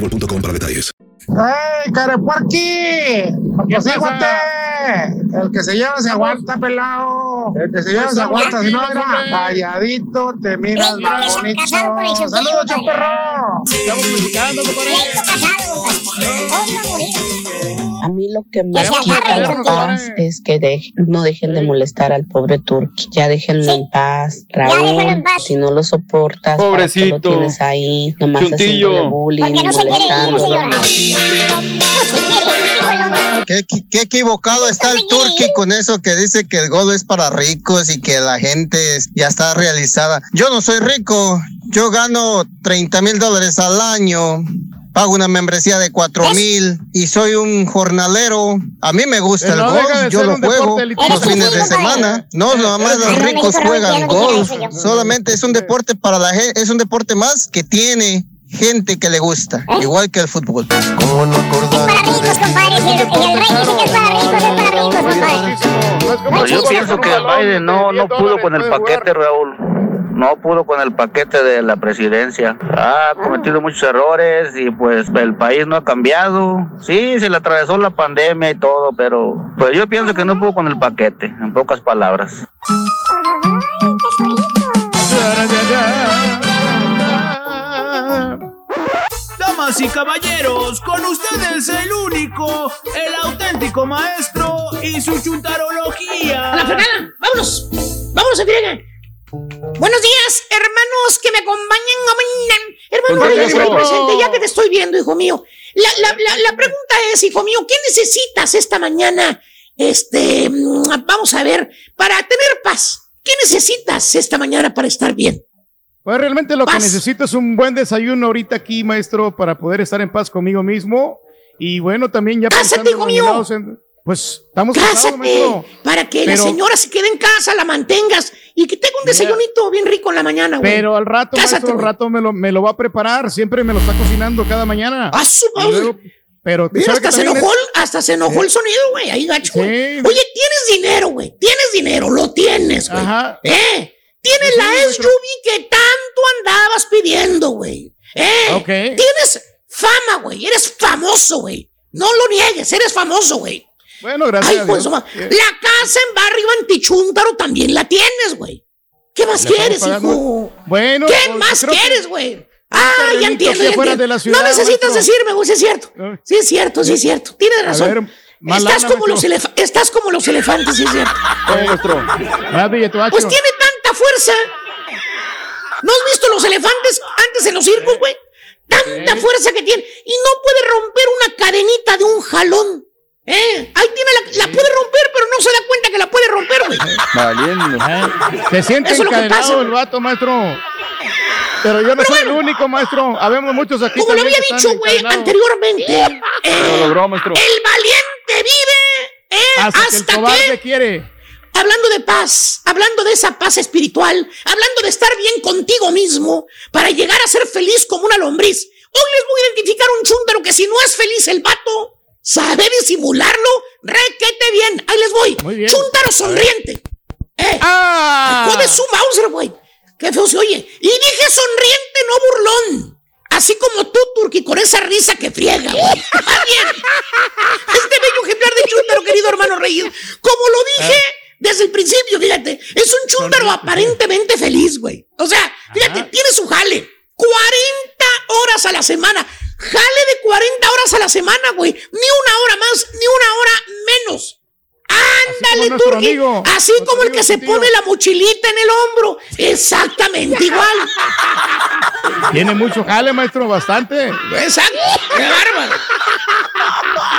boostmobile.com para detalles. ¡Ey, carepuerqui! ¡Que se aguante! El que se lleva se aguanta, pelado. El que se lleva se aguanta. Si no, mira, calladito, te miras más bonito. ¡Saludos, chaperro! Estamos platicando, A mí lo que se quita la paz es que de- no dejen de molestar al pobre Turki. Ya déjenlo en paz. déjenlo en Raúl, paz. si no lo soportas, ¿para qué Pobrecito. lo tienes ahí, nomás Chuntillo. haciéndole bullying, no molestándolo. Qué, qué- qué equivocado está el Turqui con eso que dice que el godo es para ricos y que la gente ya está realizada. Yo no soy rico, yo gano 30 mil dólares al año. Pago una membresía de 4 mil y soy un jornalero. A mí me gusta el golf, yo lo juego los fines de semana. No, nada más los ricos juegan golf. Solamente es un deporte para la gente, es un deporte más que tiene gente que le gusta, igual que el fútbol. ¿Cómo no acordarte de Pues yo pienso que Biden no, no pudo con el paquete, Raúl. No pudo con el paquete de la presidencia. Ha cometido muchos errores y pues el país no ha cambiado. Sí, se le atravesó la pandemia y todo, pero pues yo pienso que no pudo con el paquete, en pocas palabras. Damas y caballeros, con ustedes el único, el auténtico maestro y su chuntarología. ¡A la fregada! ¡Vámonos! ¡Vámonos en friega! Buenos días, hermanos que me acompañan. Hermano, ya presente, ya que te estoy viendo, hijo mío. La, la, la, la pregunta es, hijo mío, ¿qué necesitas esta mañana? Este, mm, vamos a ver, para tener paz. ¿Qué necesitas esta mañana para estar bien? Pues realmente lo que necesito es un buen desayuno ahorita aquí, maestro, para poder estar en paz conmigo mismo. Y bueno, también ya pensando en los minados en- Pues estamos casados, Cásate, maestro. para que la Pero- señora se quede en casa, la mantengas y que tenga un desayunito bien rico en la mañana, güey. Pero al rato, Cásate, maestro, al rato me lo, me lo va a preparar. Siempre me lo está cocinando cada mañana. ¡Ah, su Pero Mira, hasta se enojó, es- hasta se enojó el sonido, güey. Ahí gacho. Sí. Oye, tienes dinero, güey. Tienes dinero, lo tienes, güey. Ajá. ¿Eh? Tienes la SUV que tanto andabas pidiendo, güey. ¿Eh? Tienes fama, güey. Eres famoso, güey. No lo niegues, eres famoso, güey. Bueno, gracias Ay, a Dios. La casa en Barrio Antichúntaro también la tienes, güey. ¿Qué más Le quieres, hijo? Bueno, ¿Qué pues, más quieres, güey? Ah, ya entiendo, aquí ya afuera entiendo. de la ciudad, no necesitas maestro. decirme, güey, sí es cierto. Sí es cierto, sí es cierto. Tienes A razón. ver, estás, lana, como los estás como los elefantes, sí es cierto. Pues tiene tanta fuerza. ¿No has visto los elefantes antes en los circos, güey? Tanta fuerza que tiene. Y no puede romper una cadenita de un jalón. ¿Eh? Ahí tiene la, la puede romper, pero no se da cuenta que la puede romper, güey. Valiendo. Se siente Eso encadenado pasa. el vato, maestro. Pero yo no soy el único, maestro. Habemos muchos aquí. Como lo había dicho, güey, anteriormente. eh, Lo logró, maestro. El valiente vive eh, Hasta, que el cobarde que quiere. Hablando de paz, hablando de esa paz espiritual, hablando de estar bien contigo mismo para llegar a ser feliz como una lombriz. Hoy les voy a identificar un chúntaro que si no es feliz el vato, sabe disimularlo, requete bien. Ahí les voy. Chúntaro sonriente. Eh, ¡Ah! hijo de su Mauser, güey. Qué feo se oye. Y dije sonriente, no burlón. Así como tú, Turki, con esa risa que friega. Más bien. Este bello ejemplar de chúntaro, querido hermano Reyes. Como lo dije desde el principio, fíjate. Es un chúntaro aparentemente feliz, güey. O sea, fíjate, tiene su jale. 40 horas a la semana. Jale de 40 horas a la semana, güey. Ni una hora más, ni una hora menos. Ándale, Turki. Así como el que se pone la mochilita en el hombro. Exactamente igual. Tiene mucho jale, maestro, bastante. Exacto. ¡Qué bárbaro!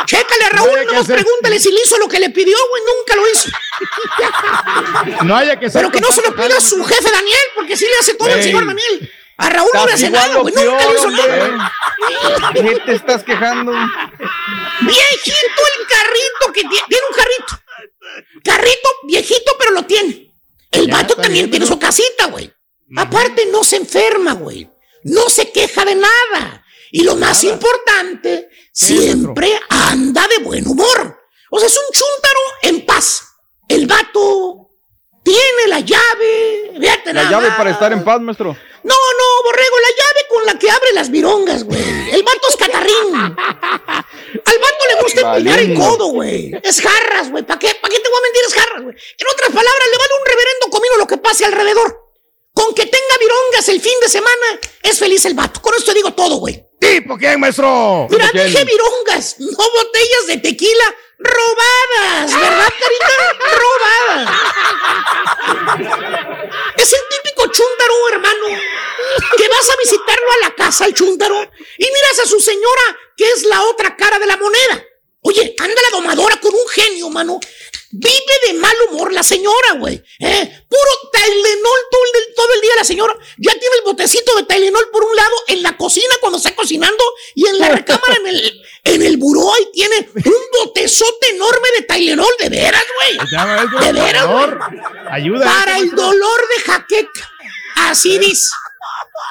Chécale a Raúl, No nomás pregúntale si le hizo lo que le pidió, güey. Nunca lo hizo. No haya que ser Pero que no se lo pida a su jefe Daniel, porque sí le hace todo el señor Daniel. A Raúl no le hace nada, güey. Nunca le hizo nada. ¿Qué te estás quejando? Viejito el carrito que tiene. Tiene un carrito. Carrito viejito, pero lo tiene. El Ya, vato también tiene su casita, güey. Aparte, no se enferma, güey. No se queja de nada. Y lo más importante, siempre anda de buen humor. O sea, es un chúntaro en paz. El vato tiene la llave. Fíjate La nada llave para estar en paz, maestro. No, no, borrego, la llave con la que abre las virongas, güey. El vato es catarrín. Al vato le gusta empuñar el codo, güey. Es jarras, güey. ¿Para qué? ¿Para qué te voy a mentir? Es jarras, güey. En otras palabras, le vale un reverendo comino lo que pase alrededor. Con que tenga virongas el fin de semana, es feliz el vato. Con esto digo todo, güey. ¿Tipo quién, maestro? Mira, dije virongas, no botellas de tequila robadas, ¿verdad, carita? Robadas. Es el típico chúntaro, hermano, vas a visitarlo a la casa, el chúntaro, y miras a su señora, que es la otra cara de la moneda. Oye, anda la domadora con un genio, mano. Vive de mal humor la señora, güey. ¿eh? Puro Tylenol todo el, todo el día la señora. Ya tiene el botecito de Tylenol por un lado en la cocina cuando está cocinando y en la recámara en el, en el buró ahí tiene un botezote enorme de Tylenol. De veras, güey. De veras, güey. Ayuda. Para el dolor de jaqueca. Así dice.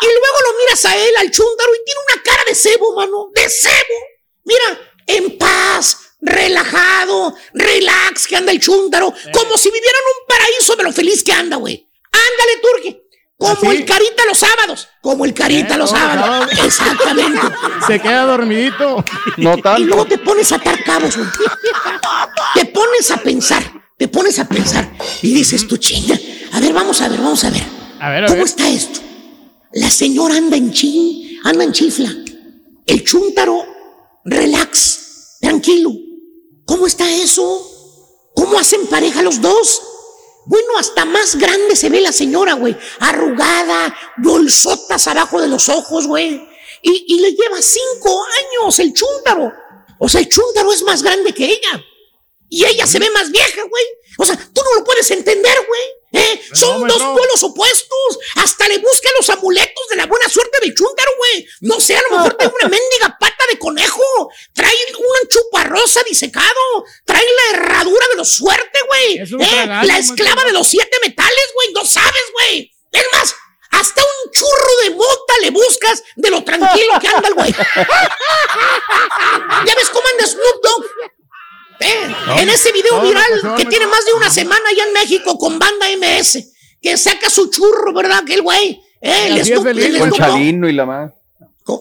Y luego lo miras a él, al chúntaro, y tiene una cara de cebo, mano. De cebo. Mira, en paz, relajado, relax, que anda el chúntaro. Como si viviera en un paraíso de lo feliz que anda, güey. Ándale, Turque. Como el carita los sábados. Como el carita Eh, los sábados. Exactamente. Se queda dormidito. No Y luego tanto. te pones a atar cabos, güey. Te pones a pensar, te pones a pensar y dices tú, chinga. A ver, vamos a ver, vamos a ver. A ver, a ¿Cómo ver. está esto? La señora anda en chin, anda en chifla. El chúntaro, relax, tranquilo. ¿Cómo está eso? ¿Cómo hacen pareja los dos? Bueno, hasta más grande se ve la señora, güey. Arrugada, bolsotas abajo de los ojos, güey. Y, y le lleva cinco años el chúntaro. O sea, el chúntaro es más grande que ella. Y ella se ve más vieja, güey. O sea, tú no lo puedes entender, güey. ¿Eh? Son no, dos no. pueblos opuestos. Hasta le busca los amuletos de la buena suerte del chúntaro, güey. No sé, a lo mejor tiene una mendiga pata de conejo. Trae un chuparrosa disecado. Trae la herradura de los suerte, güey. Es un ¿eh? La esclava de los siete metales, güey. No sabes, güey. Es más, hasta un churro de mota le buscas de lo tranquilo que anda el güey. ¿Ya ves cómo anda Snoop Dogg? Eh, en ese video viral que tiene más de una semana allá en México con banda MS, que saca su churro, ¿verdad? Aquel güey. Eh, el Snoop- el Con. Chalino y la más.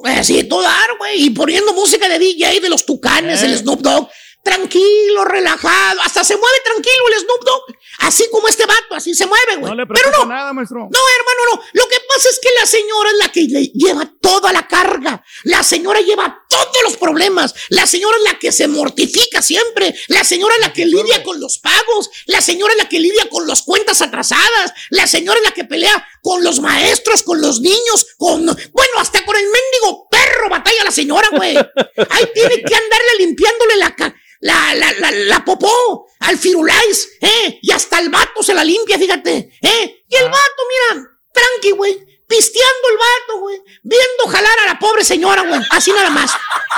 Así, todo dar, güey. Y poniendo música de DJ de los tucanes, Eh. el Snoop Dogg. Tranquilo, relajado. Hasta se mueve tranquilo el Snoop Dogg. Así como este vato, así se mueve, güey. No le Pero no. nada, maestro. No, hermano, no. Lo que pasa es que la señora es la que le lleva toda la carga. La señora lleva todos los problemas. La señora es la que se mortifica siempre. La señora es la que lidia con los pagos. La señora es la que lidia con las cuentas atrasadas. La señora es la que pelea con los maestros, con los niños, con... Bueno, hasta con el mendigo perro batalla la señora, güey. Ahí tiene que andarle limpiándole la... ca- la, la, la, la popó al firulais, ¿eh? Y hasta el vato se la limpia, fíjate, ¿eh? Y el vato, mira, tranqui, güey, pisteando el vato, güey, viendo jalar a la pobre señora, güey, así nada más.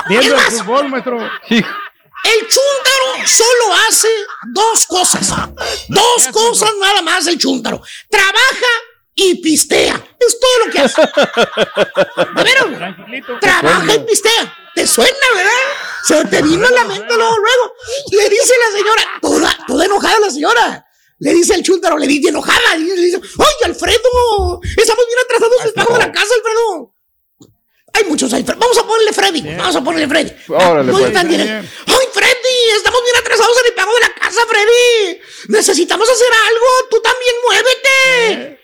Viendo Es el más, fútbol, maestro. el chúntaro solo hace dos cosas. Dos cosas nada más el chúntaro. Trabaja y pistea. Es todo lo que hace. ¿De veras? Trabaja y pistea. ¿Te suena, verdad? Se te vino a la mente luego, luego. Le dice la señora, toda, toda enojada la señora. Le dice el chúntaro, le dice enojada. Y le dice, ¡ay, Alfredo! Estamos bien atrasados en el pago de la casa, Alfredo. Hay muchos Alfredo. Vamos a ponerle Freddy. Vamos a ponerle Freddy. Órale, Muy pues. ¡Ay, Freddy! Estamos bien atrasados en el pago de la casa, Freddy. Necesitamos hacer algo. Tú también muévete.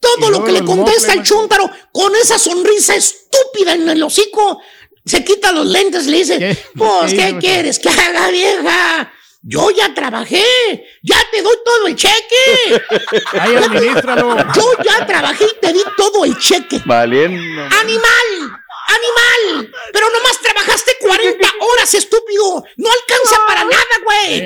Todo lo que le contesta el chúntaro con esa sonrisa estúpida en el hocico. Se quita los lentes y le dice, pues, ¿Qué ¿qué hizo? quieres que haga, vieja? Yo ya trabajé, ya te doy todo el cheque. Ay, administralo. Yo ya trabajé y te di todo el cheque. Valiendo. ¡Animal! ¡Animal! Pero nomás trabajaste 40 horas, estúpido. No alcanza para nada, güey.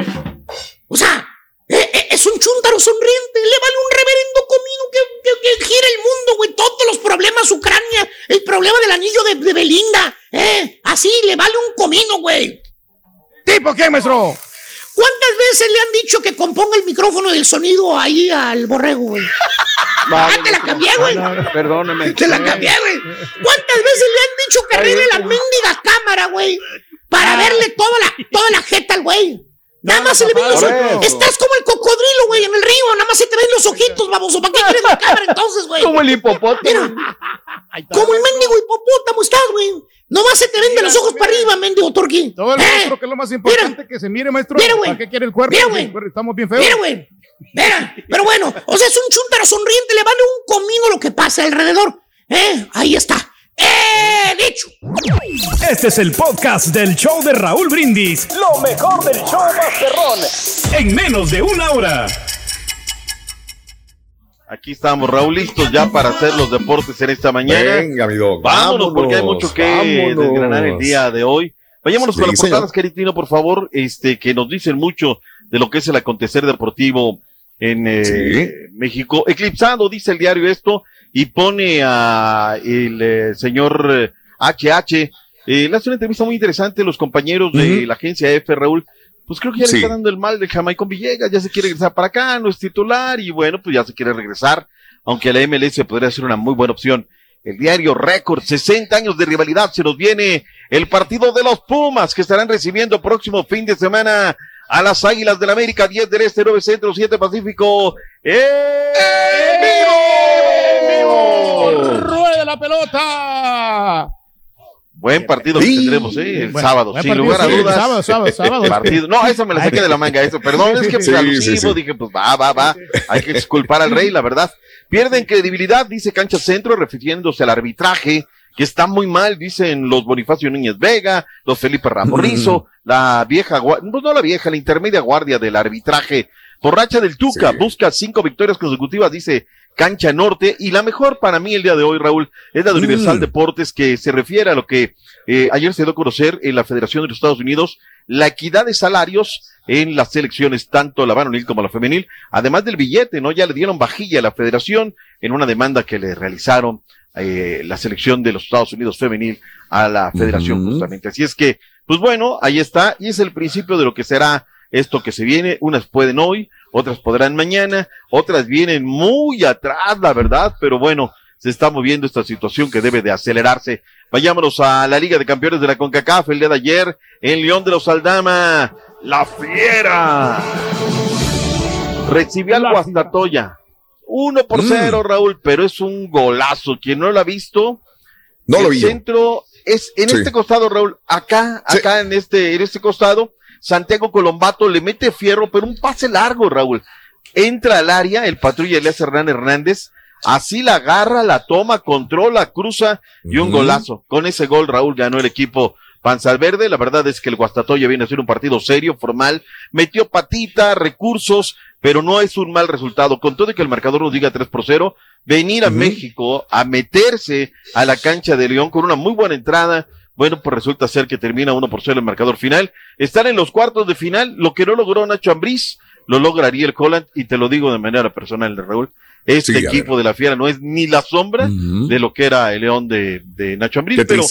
O sea, es un chúntaro sonriente. Le vale un reverendo comino que, que, que gira el mundo, güey. Todos los problemas, Ucrania, el problema del anillo de, de Belinda. Eh, así le vale un comino, güey. ¿Tipo qué, maestro? ¿Cuántas veces le han dicho que componga el micrófono del sonido ahí al borrego, güey? Vale, Ah, te la cambié, güey. no, no, Perdóname. Te la cambié, güey. ¿Cuántas veces le han dicho que arregle la mendiga cámara, güey? Para verle toda la, toda la jeta al güey. Nada más se le ven los eso. Estás como el cocodrilo, güey, en el río. Nada más se te ven los ojitos, baboso. ¿Para qué quieres la cámara entonces, güey? Como el hipopótamo. Mira, como el mendigo hipopótamo estás, güey. Nomás se te ven de los ojos para arriba, mendigo turqui. Todo el Eh, maestro, que es lo más importante, que se mire, maestro. Mira, güey. ¿Para qué quiere el cuerpo? Mira, güey. Estamos bien feos. Mira, güey. Mira, pero bueno, o sea, es un chúntaro sonriente, le vale un comino lo que pasa alrededor. ¿Eh? Ahí está. ¡Eh! Dicho. Este es el podcast del show de Raúl Brindis. Lo mejor del show Masterrón. En menos de una hora. Aquí estamos, Raúl, listos ya para hacer los deportes en esta mañana. Venga, mi dog, Vámonos, porque hay mucho que vámonos. desgranar el día de hoy. Vayámonos con las portadas. Queritino, por favor, este, que nos dicen mucho de lo que es el acontecer deportivo en eh, Sí. México. Eclipsado, dice el diario esto, y pone a el eh, señor eh, HH. Eh, le hace una entrevista muy interesante los compañeros de la agencia F, Raúl. Pues creo que ya Sí. le está dando el mal de Jamaicón Villegas, ya se quiere regresar para acá, no es titular, y bueno, pues ya se quiere regresar, aunque la MLS podría ser una muy buena opción. El diario Récord, 60 años de rivalidad, se nos viene el partido de los Pumas, que estarán recibiendo próximo fin de semana a las Águilas del América, 10 del Este, 9 Centro, 7 Pacífico. ¡En vivo! ¡Rueda la pelota! Buen partido que Sí. tendremos, ¿eh? El sábado, sin partido, lugar a dudas. sábado, sábado, sábado. Partido. No, esa me la saqué de la manga, eso. Perdón, es que Sí, me alusivo, sí, sí. dije, pues va, va, va. Hay que disculpar al rey, la verdad. Pierden credibilidad, dice Cancha Centro, refiriéndose al arbitraje, que está muy mal, dicen los Bonifacio Núñez Vega, los Felipe Ramos Rizo, la vieja, pues no la vieja, la intermedia guardia del arbitraje. Borracha del Tuca, Sí. busca cinco victorias consecutivas, dice Cancha Norte, y la mejor para mí el día de hoy, Raúl, es la de Universal Mm. Deportes, que se refiere a lo que eh, ayer se dio a conocer en la Federación de los Estados Unidos, la equidad de salarios en las selecciones, tanto la varonil como la femenil, además del billete, ¿no? Ya le dieron vajilla a la federación en una demanda que le realizaron eh, la selección de los Estados Unidos femenil a la federación justamente. Así es que, pues bueno, ahí está, y es el principio de lo que será esto que se viene, unas pueden hoy, otras podrán mañana, otras vienen muy atrás, la verdad, pero bueno, se está moviendo esta situación que debe de acelerarse. Vayámonos a la Liga de Campeones de la CONCACAF el día de ayer en León de los Aldama. La Fiera recibió al Guastatoya. Uno por Mm. cero, Raúl, pero es un golazo. Quien no lo ha visto, No lo el vi yo. centro es en Sí. este costado, Raúl, acá, acá en este, en este costado, Santiago Colombato le mete fierro, pero un pase largo, Raúl. Entra al área, el patrulla Elías Hernán Hernández, así la agarra, la toma, controla, cruza y un golazo. Con ese gol, Raúl ganó el equipo Panzalverde. La verdad es que el Guastatoya viene a ser un partido serio, formal. Metió patita, recursos, pero no es un mal resultado. Con todo y que el marcador nos diga 3 por 0, venir a. México a meterse a la cancha de León con una muy buena entrada. Bueno, pues resulta ser que termina 1 por 0 el marcador final. Estar en los cuartos de final, lo que no logró Nacho Ambriz, lo logra Ariel Holland, y te lo digo de manera personal, de Raúl. Este Sí, equipo de la Fiera no es ni la sombra de lo que era el León de, de Nacho Ambriz, pero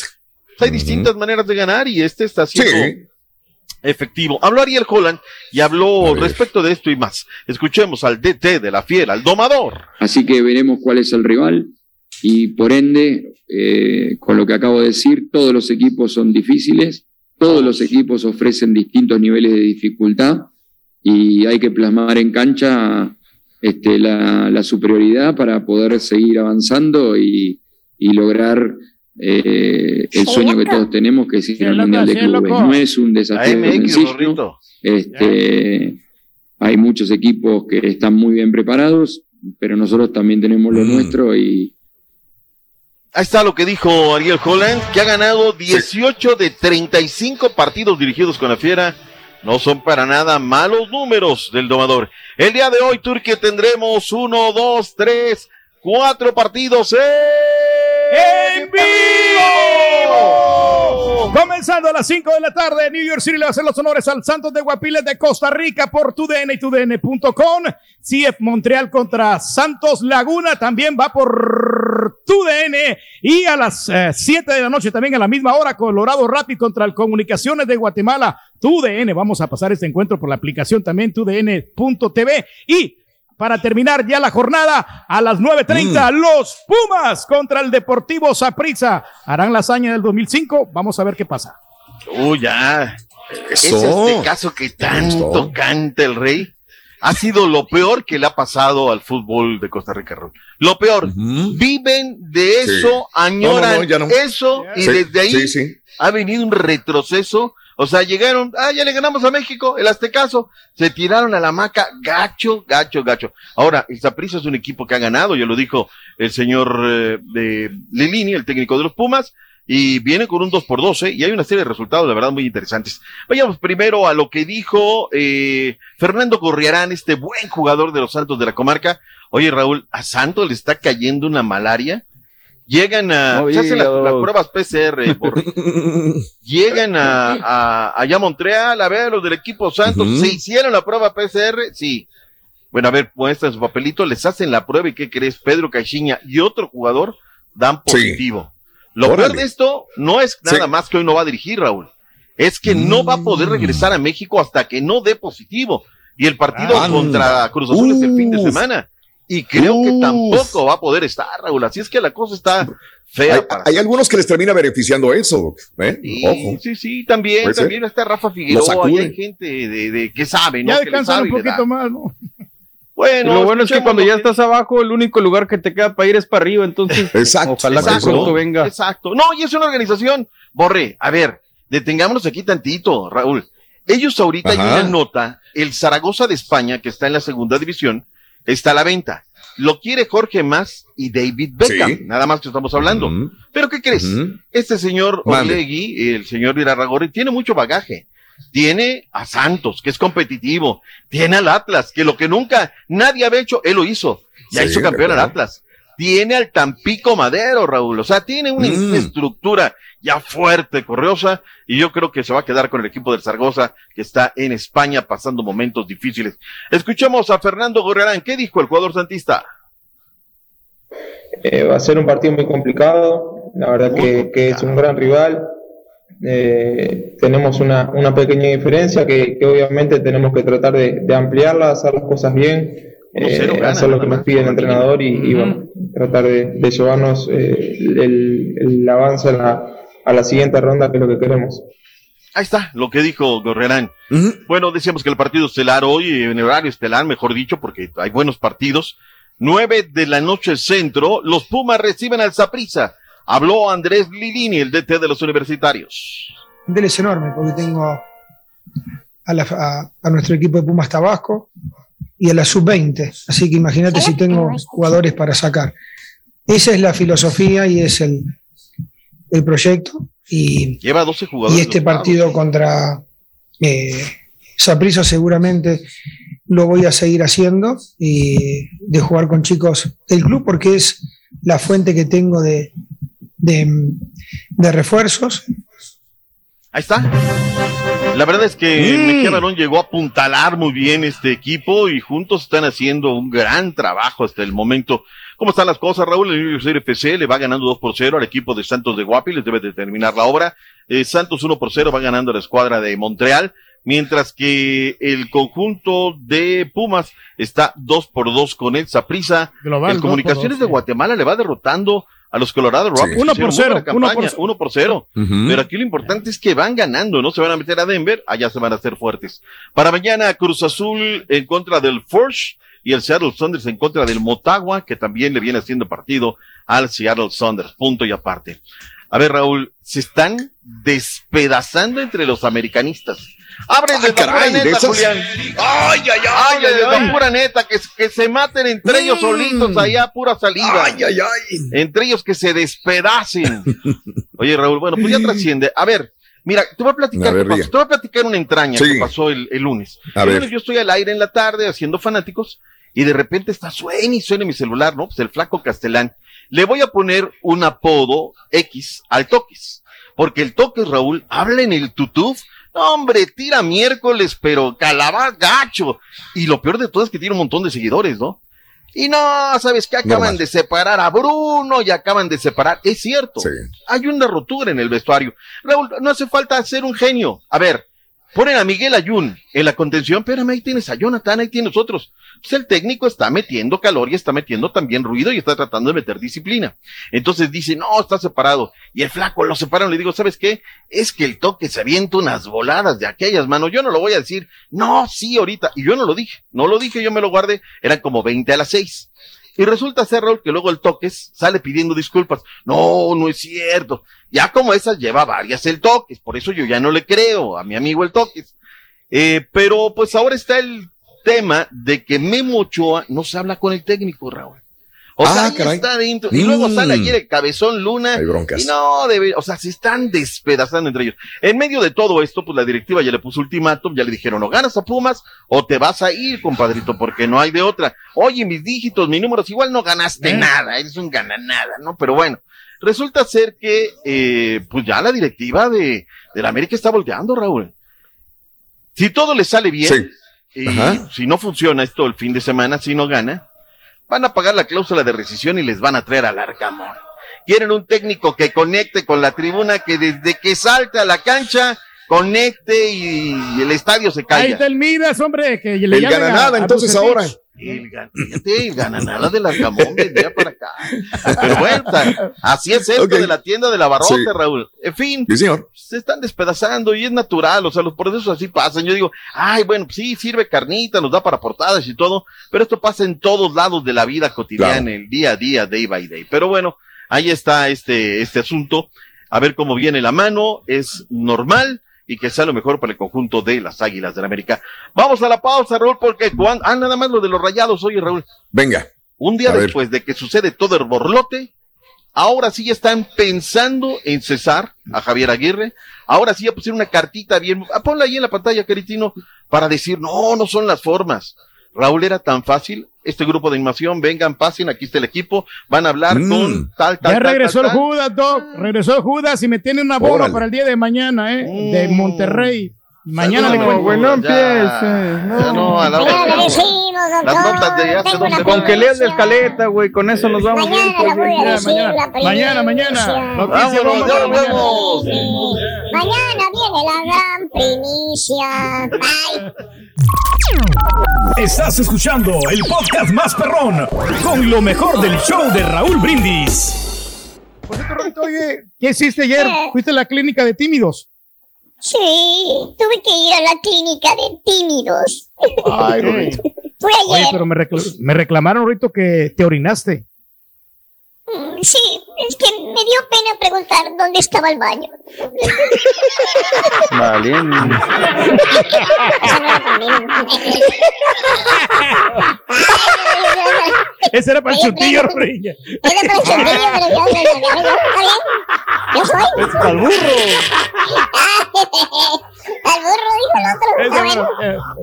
hay distintas maneras de ganar y este está siendo Sí. efectivo. Habló Ariel Holland y habló respecto de esto y más. Escuchemos al DT de la Fiera, al domador. Así que veremos cuál es el rival y por ende, eh, con lo que acabo de decir, todos los equipos son difíciles, todos los equipos ofrecen distintos niveles de dificultad y hay que plasmar en cancha este, la, la superioridad para poder seguir avanzando y, y lograr eh, el sueño que todos tenemos, que es ir al Mundial de Clubes. No es un desafío AMX, sencillo. Este, hay muchos equipos que están muy bien preparados, pero nosotros también tenemos lo nuestro y, Ahí está lo que dijo Ariel Holland, que ha ganado 18 de 35 partidos dirigidos con la Fiera. No son para nada malos números del domador. El día de hoy, Turquía, tendremos uno, dos, tres, cuatro partidos en vivo. Comenzando a las 5 de la tarde, New York City le va a hacer los honores al Santos de Guapiles de Costa Rica por TUDN y TUDN.com. CF Montreal contra Santos Laguna también va por TUDN. Y a las 7 de la noche también a la misma hora, Colorado Rapid contra el Comunicaciones de Guatemala. TUDN, vamos a pasar este encuentro por la aplicación también TUDN.tv. Y para terminar ya la jornada, a las 9.30, los Pumas contra el Deportivo Saprissa harán la hazaña del 2005. Vamos a ver qué pasa. Uy, ya. Es Eso. este caso que tanto canta el rey. Ha sido lo peor que le ha pasado al fútbol de Costa Rica, Raúl. Lo peor. Viven de eso, Sí. añoran No, no, no, ya no. eso, y Sí, desde ahí sí, sí. ha venido un retroceso. O sea, llegaron, ah, ya le ganamos a México, el Aztecaso, se tiraron a la maca, gacho, gacho, gacho. Ahora, el Saprissa es un equipo que ha ganado, ya lo dijo el señor eh, de Lilini, el técnico de los Pumas, y viene con un 2 por 12 y hay una serie de resultados, de verdad, muy interesantes. Vayamos primero a lo que dijo eh, Fernando Gorriarán, este buen jugador de los Santos de la comarca. Oye, Raúl, a Santos le está cayendo una malaria. Llegan a, No se hacen las, pruebas PCR, por, llegan a, a, allá a Montreal, a ver, los del equipo Santos. ¿se hicieron la prueba PCR? Sí. Bueno, a ver, muestran su papelito, les hacen la prueba y ¿qué crees? Pedro Caixinha y otro jugador dan Sí. positivo. Lo Órale. peor de esto no es nada Sí. más que hoy no va a dirigir, Raúl. Es que no va a poder Mm. regresar a México hasta que no dé positivo. Y el partido Anda. contra Cruz Azul es el fin de semana. Y creo que tampoco va a poder estar, Raúl. Así es que la cosa está fea. Hay, para hay algunos que les termina beneficiando eso. ¿eh? Sí, Ojo. sí, sí, también, también está Rafa Figueroa, hay gente de, de que sabe, ¿no? Ya Que descansan un poquito más, ¿no? Bueno, lo bueno es que cuando ya que- estás abajo, el único lugar que te queda para ir es para arriba, entonces Exacto. ojalá que Exacto. pronto venga. Exacto. No, y es una organización. Borre, a ver, detengámonos aquí tantito, Raúl. Ellos ahorita hay una nota, el Zaragoza de España, que está en la segunda división, está a la venta. Lo quiere Jorge Más y David Beckham, Sí. nada más que estamos hablando. Pero ¿qué crees? Este señor. Orlegui, el señor Irarragorri, tiene mucho bagaje. Tiene a Santos, que es competitivo. Tiene al Atlas, que lo que nunca nadie había hecho, él lo hizo. Ya Sí, hizo campeón al. Atlas. Tiene al Tampico Madero, Raúl. O sea, tiene una Mm. estructura ya fuerte, corriosa. Y yo creo que se va a quedar con el equipo del Zaragoza, que está en España pasando momentos difíciles. Escuchemos a Fernando Gorrerán. ¿Qué dijo el jugador santista? Eh, va a ser un partido muy complicado, la verdad que, que es un gran rival. Eh, tenemos una, una pequeña diferencia que, que obviamente tenemos que tratar de, de ampliarla, hacer las cosas bien, eh, 1-0 gana, hacer lo que nos pide el entrenador y, y, bueno, tratar de, de llevarnos eh, el, el avance a la, a la siguiente ronda, que es lo que queremos. Ahí está lo que dijo Gorrerán. Bueno, decíamos que el partido estelar hoy, en horario estelar, mejor dicho, porque hay buenos partidos. 9 de la noche centro, los Pumas reciben al Zaprisa. Habló Andrés Lilini, el DT de los universitarios. Un es enorme porque tengo a, la- a- a nuestro equipo de Pumas Tabasco y a la sub-20. Así que imagínate si tengo jugadores para sacar. Esa es la filosofía y es el, el proyecto. Y, Lleva 12 jugadores. y este partido contra eh, Saprissa seguramente lo voy a seguir haciendo y de jugar con chicos del club porque es la fuente que tengo de, de, de refuerzos. Ahí está. La verdad es que Mm. Mejía Barón llegó a apuntalar muy bien este equipo y juntos están haciendo un gran trabajo hasta el momento. ¿Cómo están las cosas, Raúl? El Universitario FC le va ganando 2 por 0 al equipo de Santos de Guapi, les debe de terminar la obra. Eh, Santos 1 por 0 va ganando a la escuadra de Montreal, mientras que el conjunto de Pumas está 2 por 2 con el Saprisa. Por Comunicaciones dos, de sí. Guatemala le va derrotando a los Colorado Rockies. Uno Hicieron por cero, uno por campaña, cero. uno por cero. Pero aquí lo importante es que van ganando, no se van a meter a Denver, allá se van a hacer fuertes. Para mañana, Cruz Azul en contra del Forge y el Seattle Saunders en contra del Motagua, que también le viene haciendo partido al Seattle Saunders. Punto y aparte. A ver, Raúl, se están despedazando entre los americanistas. Abre de la caray, pura de neta, esas- Julián. Ay, ay, ay, Ay, ay, de la ay. pura neta, que, que se maten entre ellos Mm. solitos allá, pura salida. Ay, ay, ay. Entre ellos que se despedacen. Oye, Raúl, bueno, pues ya trasciende. A ver, mira, te voy a platicar, A ver, pasó. te voy a platicar una entraña Sí. que pasó el, el lunes. A el ver. lunes yo estoy al aire en la tarde haciendo fanáticos y de repente está suena y suena mi celular, ¿no? Pues el flaco Castelán. Le voy a poner un apodo X al Toques. Porque el Toques, Raúl, habla en el tutuf. No, hombre, tira miércoles, pero calabar gacho. Y lo peor de todo es que tiene un montón de seguidores, ¿no? Y no, ¿sabes qué? Acaban Normal. de separar a Bruno y acaban de separar. Es cierto. Sí. Hay una rotura en el vestuario. Raúl, no hace falta ser un genio. A ver, ponen a Miguel Ayun en la contención. Espérame, ahí tienes a Jonathan, ahí tienes otros. Pues el técnico está metiendo calor y está metiendo también ruido y está tratando de meter disciplina. Entonces dice, no, está separado. Y el flaco lo separan. Le digo, ¿sabes qué? Es que el toque se avienta unas voladas de aquellas manos. Yo no lo voy a decir. No, sí, ahorita. Y yo no lo dije. No lo dije, yo me lo guardé. Eran como 20 a las 6. Y resulta ser, Raúl, que luego el Toques sale pidiendo disculpas. No, no es cierto. Ya como esas lleva varias el Toques. Por eso yo ya no le creo a mi amigo el Toques. Eh, pero pues ahora está el tema de que Memo Ochoa no se habla con el técnico, Raúl. O sea, Ah, caray. está adentro. Y luego Mm. sale ayer el cabezón Luna. Hay broncas. Y no, debe, o sea, se están despedazando entre ellos. En medio de todo esto, pues la directiva ya le puso ultimátum, ya le dijeron, o ganas a Pumas o te vas a ir, compadrito, porque no hay de otra. Oye, mis dígitos, mis números, igual no ganaste Eh. nada, eres un gana nada, ¿no? Pero bueno, resulta ser que, eh, pues ya la directiva de, de la América está volteando, Raúl. Si todo le sale bien, Sí. y Ajá. si no funciona esto el fin de semana, si no gana, van a pagar la cláusula de rescisión y les van a traer al Arcamón. Quieren un técnico que conecte con la tribuna, que desde que salte a la cancha, conecte y, el estadio se Ahí calla. está el Midas, hombre, que le El llamen gana a- nada, a entonces ahora. El, el gana nada del Arcamón de allá para acá. Pero bueno, así es esto de la tienda de la barrota, Sí. Raúl. En fin, Sí, señor. se están despedazando y es natural, o sea, los procesos así pasan. Yo digo, ay, bueno, pues sí, sirve carnita, nos da para portadas y todo, pero esto pasa en todos lados de la vida cotidiana, Claro. el día a día, day by day. Pero bueno, ahí está este, este asunto, a ver cómo viene la mano, es normal y que sea lo mejor para el conjunto de las Águilas del América. Vamos a la pausa, Raúl, porque cuando, ah, nada más lo de los rayados, oye, Raúl, Venga. un día ver. después de que sucede todo el borlote, ahora sí ya están pensando en cesar a Javier Aguirre. Ahora sí ya pusieron una cartita bien. ah, Ponla ahí en la pantalla, Caritino, para decir, no, no son las formas. Raúl era tan fácil. Este grupo de animación, vengan, pasen, aquí está el equipo, van a hablar Mm. con tal, tal, Ya tal, regresó tal, el tal. Judas, Doc. Regresó el Judas y me tiene una bola para el día de mañana, ¿eh? De Mm. Monterrey. Mañana le No, cuento. güey, no Ya, empieces, no. Ya no, a la Ya hora. doctor. Las notas de hace tengo semanas. Con que leas de primicia. escaleta, güey, con eso nos vamos bien. Mañana la voy a Mañana, decir mañana. la. Mañana, mañana. Noticia Vámonos, bomba ya para nos mañana. vemos. Sí. Mañana viene la gran primicia. Ay, Estás escuchando el podcast más perrón con lo mejor del show de Raúl Brindis. Por cierto, Rorrito, oye, ¿qué hiciste ayer? ¿Fuiste a la clínica de tímidos? Sí, tuve que ir a la clínica de tímidos. Ay, Rorrito. Fue Oye, ayer. pero me, recla- me reclamaron ahorita que te orinaste. Mm, Sí, es que me dio pena preguntar dónde estaba el baño. Conmigo. Ese era para el chutillo, Riña. Era para el chontillo, pero yo, yo, yo, yo, yo, ¿está bien? Yo soy. Es para el burro. Al burro dijo el otro. Está bueno.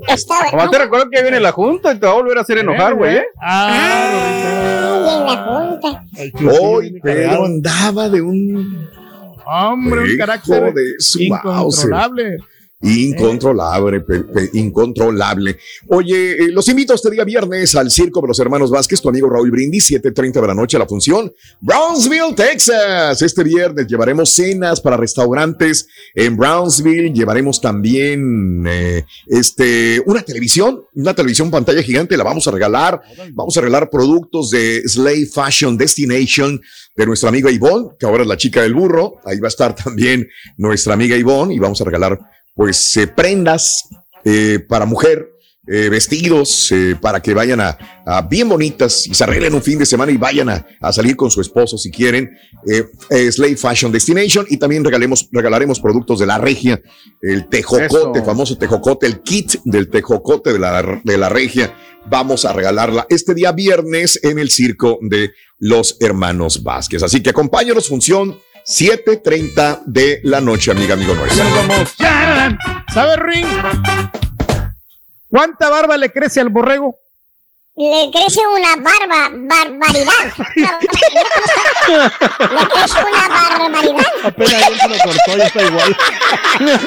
Está bueno. Nomás te recuerdo que viene la junta y te va a volver a hacer enojar, güey. ¿eh? Ay, en la junta. Hoy Pedro andaba de un Hombre, un carácter de su incontrolable. Incontrolable, incontrolable. Oye, eh, los invito este día viernes al Circo de los Hermanos Vázquez, tu amigo Raúl Brindis, 7.30 de la noche a la función. Brownsville, Texas. Este viernes llevaremos cenas para restaurantes en Brownsville. Llevaremos también eh, este, una televisión, una televisión pantalla gigante. La vamos a regalar. Vamos a regalar productos de Slave Fashion Destination de nuestra amiga Ivonne, que ahora es la chica del burro. Ahí va a estar también nuestra amiga Ivonne y vamos a regalar pues eh, prendas eh, para mujer, eh, vestidos eh, para que vayan a, a bien bonitas y se arreglen un fin de semana y vayan a, a salir con su esposo si quieren. Eh, Slave Fashion Destination y también regalemos, regalaremos productos de la regia, el tejocote, Eso. famoso tejocote, el kit del tejocote de la, de la regia. Vamos a regalarla este día viernes en el circo de los hermanos Vázquez. Así que acompáñanos, función 7:30 de la noche, amiga, amigo nuestro. ¿Sabe, Ring? ¿Cuánta barba le crece al borrego? Le crece una barba, barbaridad. Le crece una barbaridad. Apenas ayer se lo cortó, ya está igual. Se la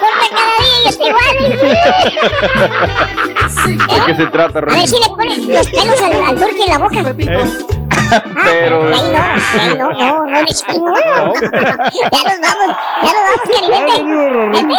corta cada día y está igual. ¿De qué se trata, A ver Rey? si le pones los pelos al, en la boca. Pero. Ay, no, ay, no, no, no, chingo. Ya nos vamos, ya nos vamos.